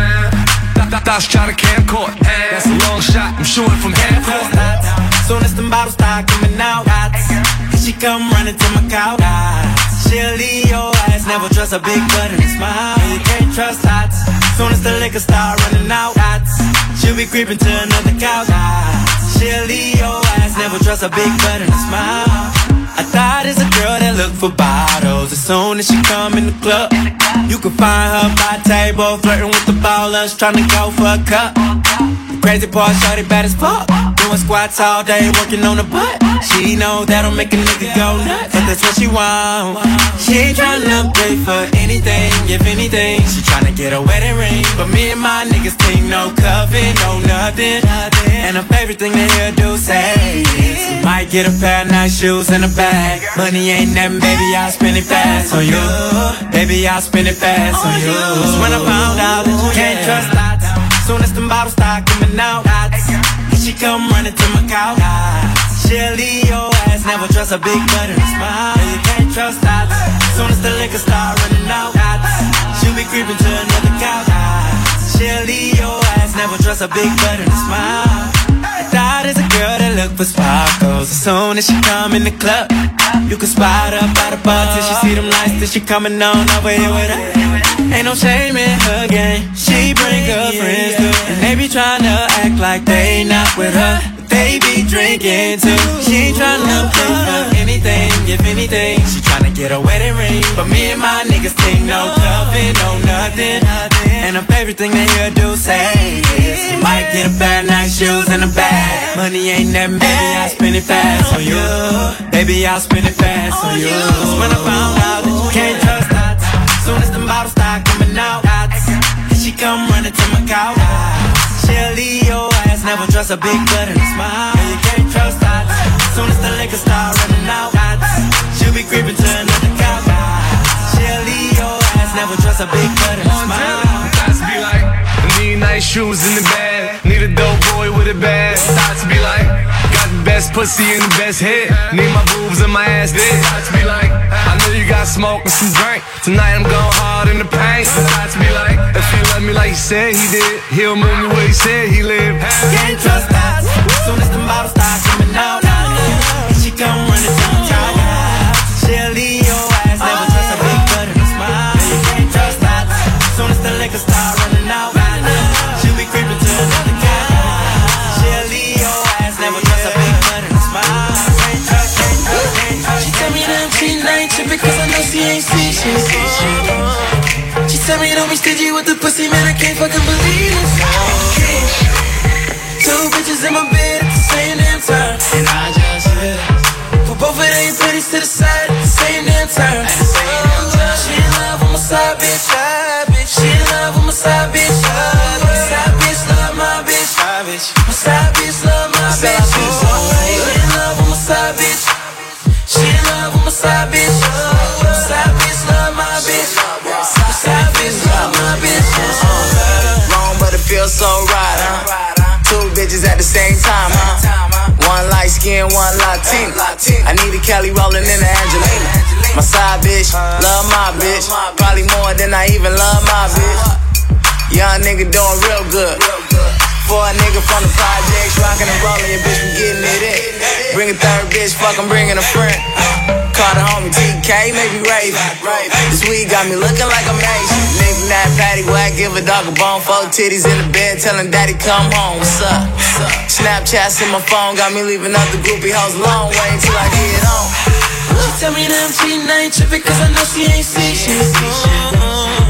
Thoughts try to camcord. That's a long shot, I'm shooting from half court. Soon as the bottles start coming out, she come running to my couch. She'll leave your ass, never trust a big butt and a smile. You can't trust hots. Soon as the liquor start running out, she'll be creeping to another couch. She'll leave your ass, never trust a big butt and a smile. I thought it's a girl that look for bottles. As soon as she come in the club, you can find her by table, flirting with the ballers, trying to go for a cup. Crazy part, shorty bad as fuck. Doing squats all day, working on the butt. She know that'll make a nigga go nuts, but that's what she want. She ain't tryna pay for anything, if anything. She tryna get a wedding ring, but me and my niggas think no cuffing, no nothing. And her favorite thing to hear do say is, might get a pair of nice shoes and a bag. Money ain't nothing, baby, I'll spend it fast on you. Baby, I'll spend it fast on you. Just when I found out that you oh, can't trust lots. Soon as the bottles start coming out, here she come running to my couch. She'll leave your ass, never trust a big butt and a smile. You can't trust that. Soon as the liquor start running out, she'll be creeping to another couch. She'll leave your ass, never trust a big butt and a smile. That is a girl that look for sparkles. As soon as she come in the club, you can spot her by the bar till she see them lights. Till she coming on over here with her. Ain't no shame in her game. She bring her friends too, and they be tryna act like they not with her. but They be drinking too. She ain't tryna play for anything, if anything. She tryna get a wedding ring, but me and my niggas think no cuffing, no nothing. And her favorite thing they hear do say is, you might get a pair of nice shoes and a bag. Money ain't nothing, baby, I spend it fast on you. Baby, I'll spend it fast on you. Just when I found out that you can't trust that. Soon as the bottles start coming out, here she come running to my couch. She'll leave your ass, never trust a big butt and a smile. You can't trust that. Soon as the liquor start running out, she'll be be creeping to another couch. She'll leave your ass, never trust a big butt and a smile. Nice shoes in the bag. Need a dope boy with a bag. Thoughts be like, got the best pussy and the best head. Need my boobs and my ass dick. Thoughts be like, I know you got smoke and some drink. Tonight I'm going hard in the paint. Thoughts be like, if he love me like he said he did, he'll move me where he said he lived. Can't trust us. Soon as the bottle starts coming out, cause I know she ain't see shit. She tell me don't be stingy with the pussy, man, I can't fucking believe it. Two bitches in my bed at the same damn time. And I just hit Put both of them pretties to the side at the same damn time. But it so right, huh? Two bitches at the same time, huh? One light skin, one Latina. I need a Kelly rolling in the Angelina. My side bitch, love my bitch. Probably more than I even love my bitch. Uh-huh. Young nigga doing real good. For a nigga from the projects, rockin' and rollin', your bitch be getting it in. Bring a third bitch, fuck, I'm bringing a friend. Call the homie TK, maybe Raven. This weed got me looking like a Mason. Nigga, patty whack, give a dog a bone. Four titties in the bed, telling daddy come home. What's up? Snapchats in my phone, got me leaving out the groupie house long way until I get home. She tell me that I'm cheating, I ain't tripping cause I know she ain't see shit.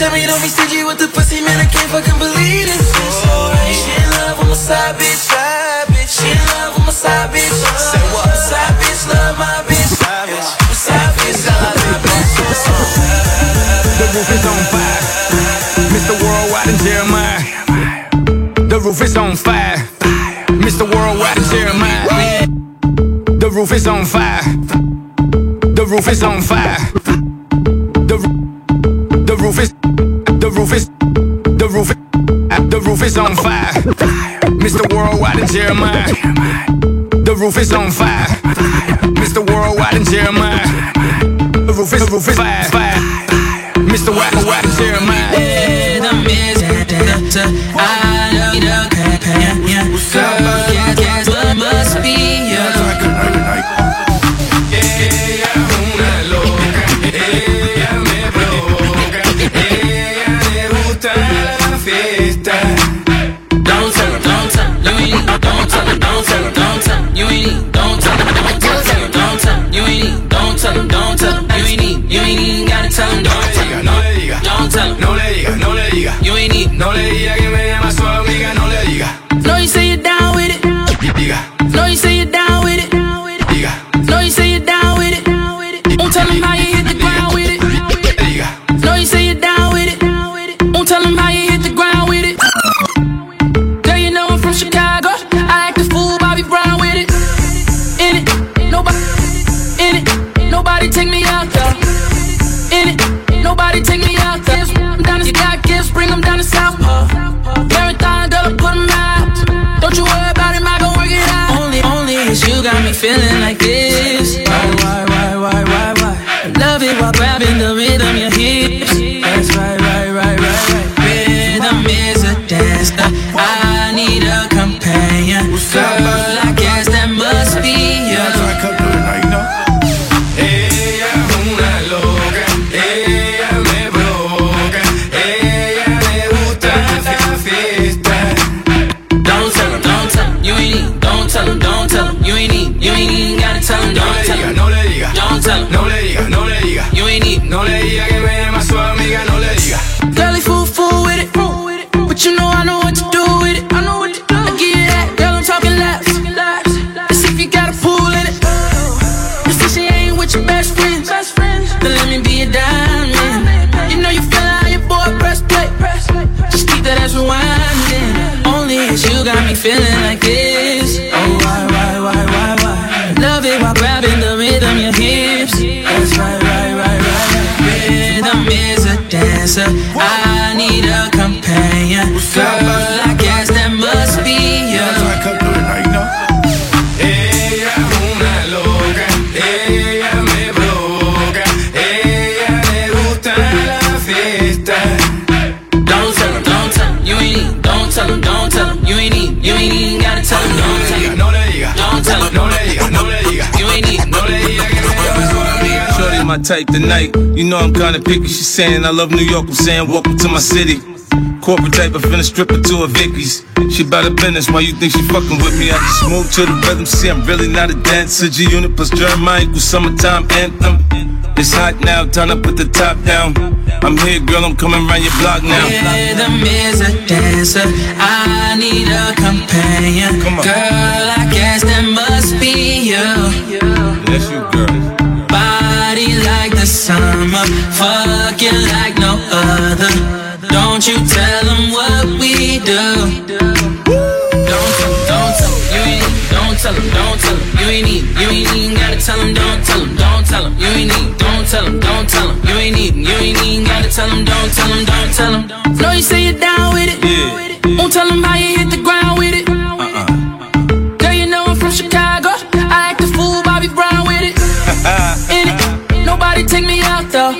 Tell me don't be stingy with the pussy, man, I can't fucking believe this. She in love with my side bitch. side bitch She in love with my side bitch. Say what? Side bitch love my bitch. Side bitch love my bitch. The roof is on fire. Mr. Worldwide and Jeremih. The roof is on fire. Mr. Worldwide and Jeremih. The roof is on fire. The roof is on fire. The roo- the roof is the roof is the roof roof is on fire. Mr. Worldwide and Jeremih. The roof is on fire. Mr. Worldwide and Jeremih. The roof is the roof is fire. fire. Mr. Wack and Jeremih. The No le diga que me llama su amiga, no le diga. No, you say you're down with it. Diga, No, you say type tonight. You know I'm kinda picky. She's saying I love New York. I'm saying welcome to my city. Corporate type of finna strip her to a Vicky's. She bout her business. Why you think she fucking with me? I just move to the rhythm. See, I'm really not a dancer. G unit plus Jeremih equals summertime anthem. It's hot now. Time to put the top down. I'm here, girl. I'm coming around your block now. Rhythm is a dancer. I need a companion. Come on. Girl, I guess that must be you. Yes, you, girl. The summer, fucking like no other. Don't you tell them what we do. Don't tell 'em, don't tell you ain't need. Don't tell don't tell you ain't need. You ain't even gotta tell 'em, don't tell 'em, don't tell 'em, you ain't need. Don't tell 'em, don't tell 'em, you ain't even. You ain't even gotta tell 'em, don't tell 'em, don't tell 'em. Know you say you're down with it. Yeah. Won't tell 'em how you hit the ground with it. Uh-uh. Though.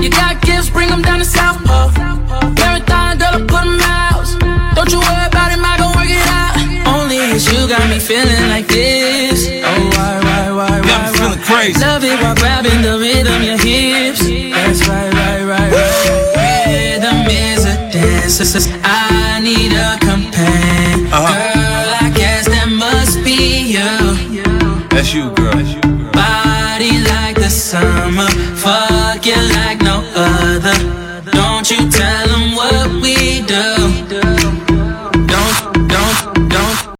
You got gifts, bring 'em down to South Pole. Marathon, girl, I put 'em out. Don't you worry about it, I gon' work it out. Only it's you got me feeling like this. Oh, why, why, why, why? Got me feeling crazy. Love it while grabbing the rhythm, your hips. That's right, right, right, right. Rhythm is a dance. I need a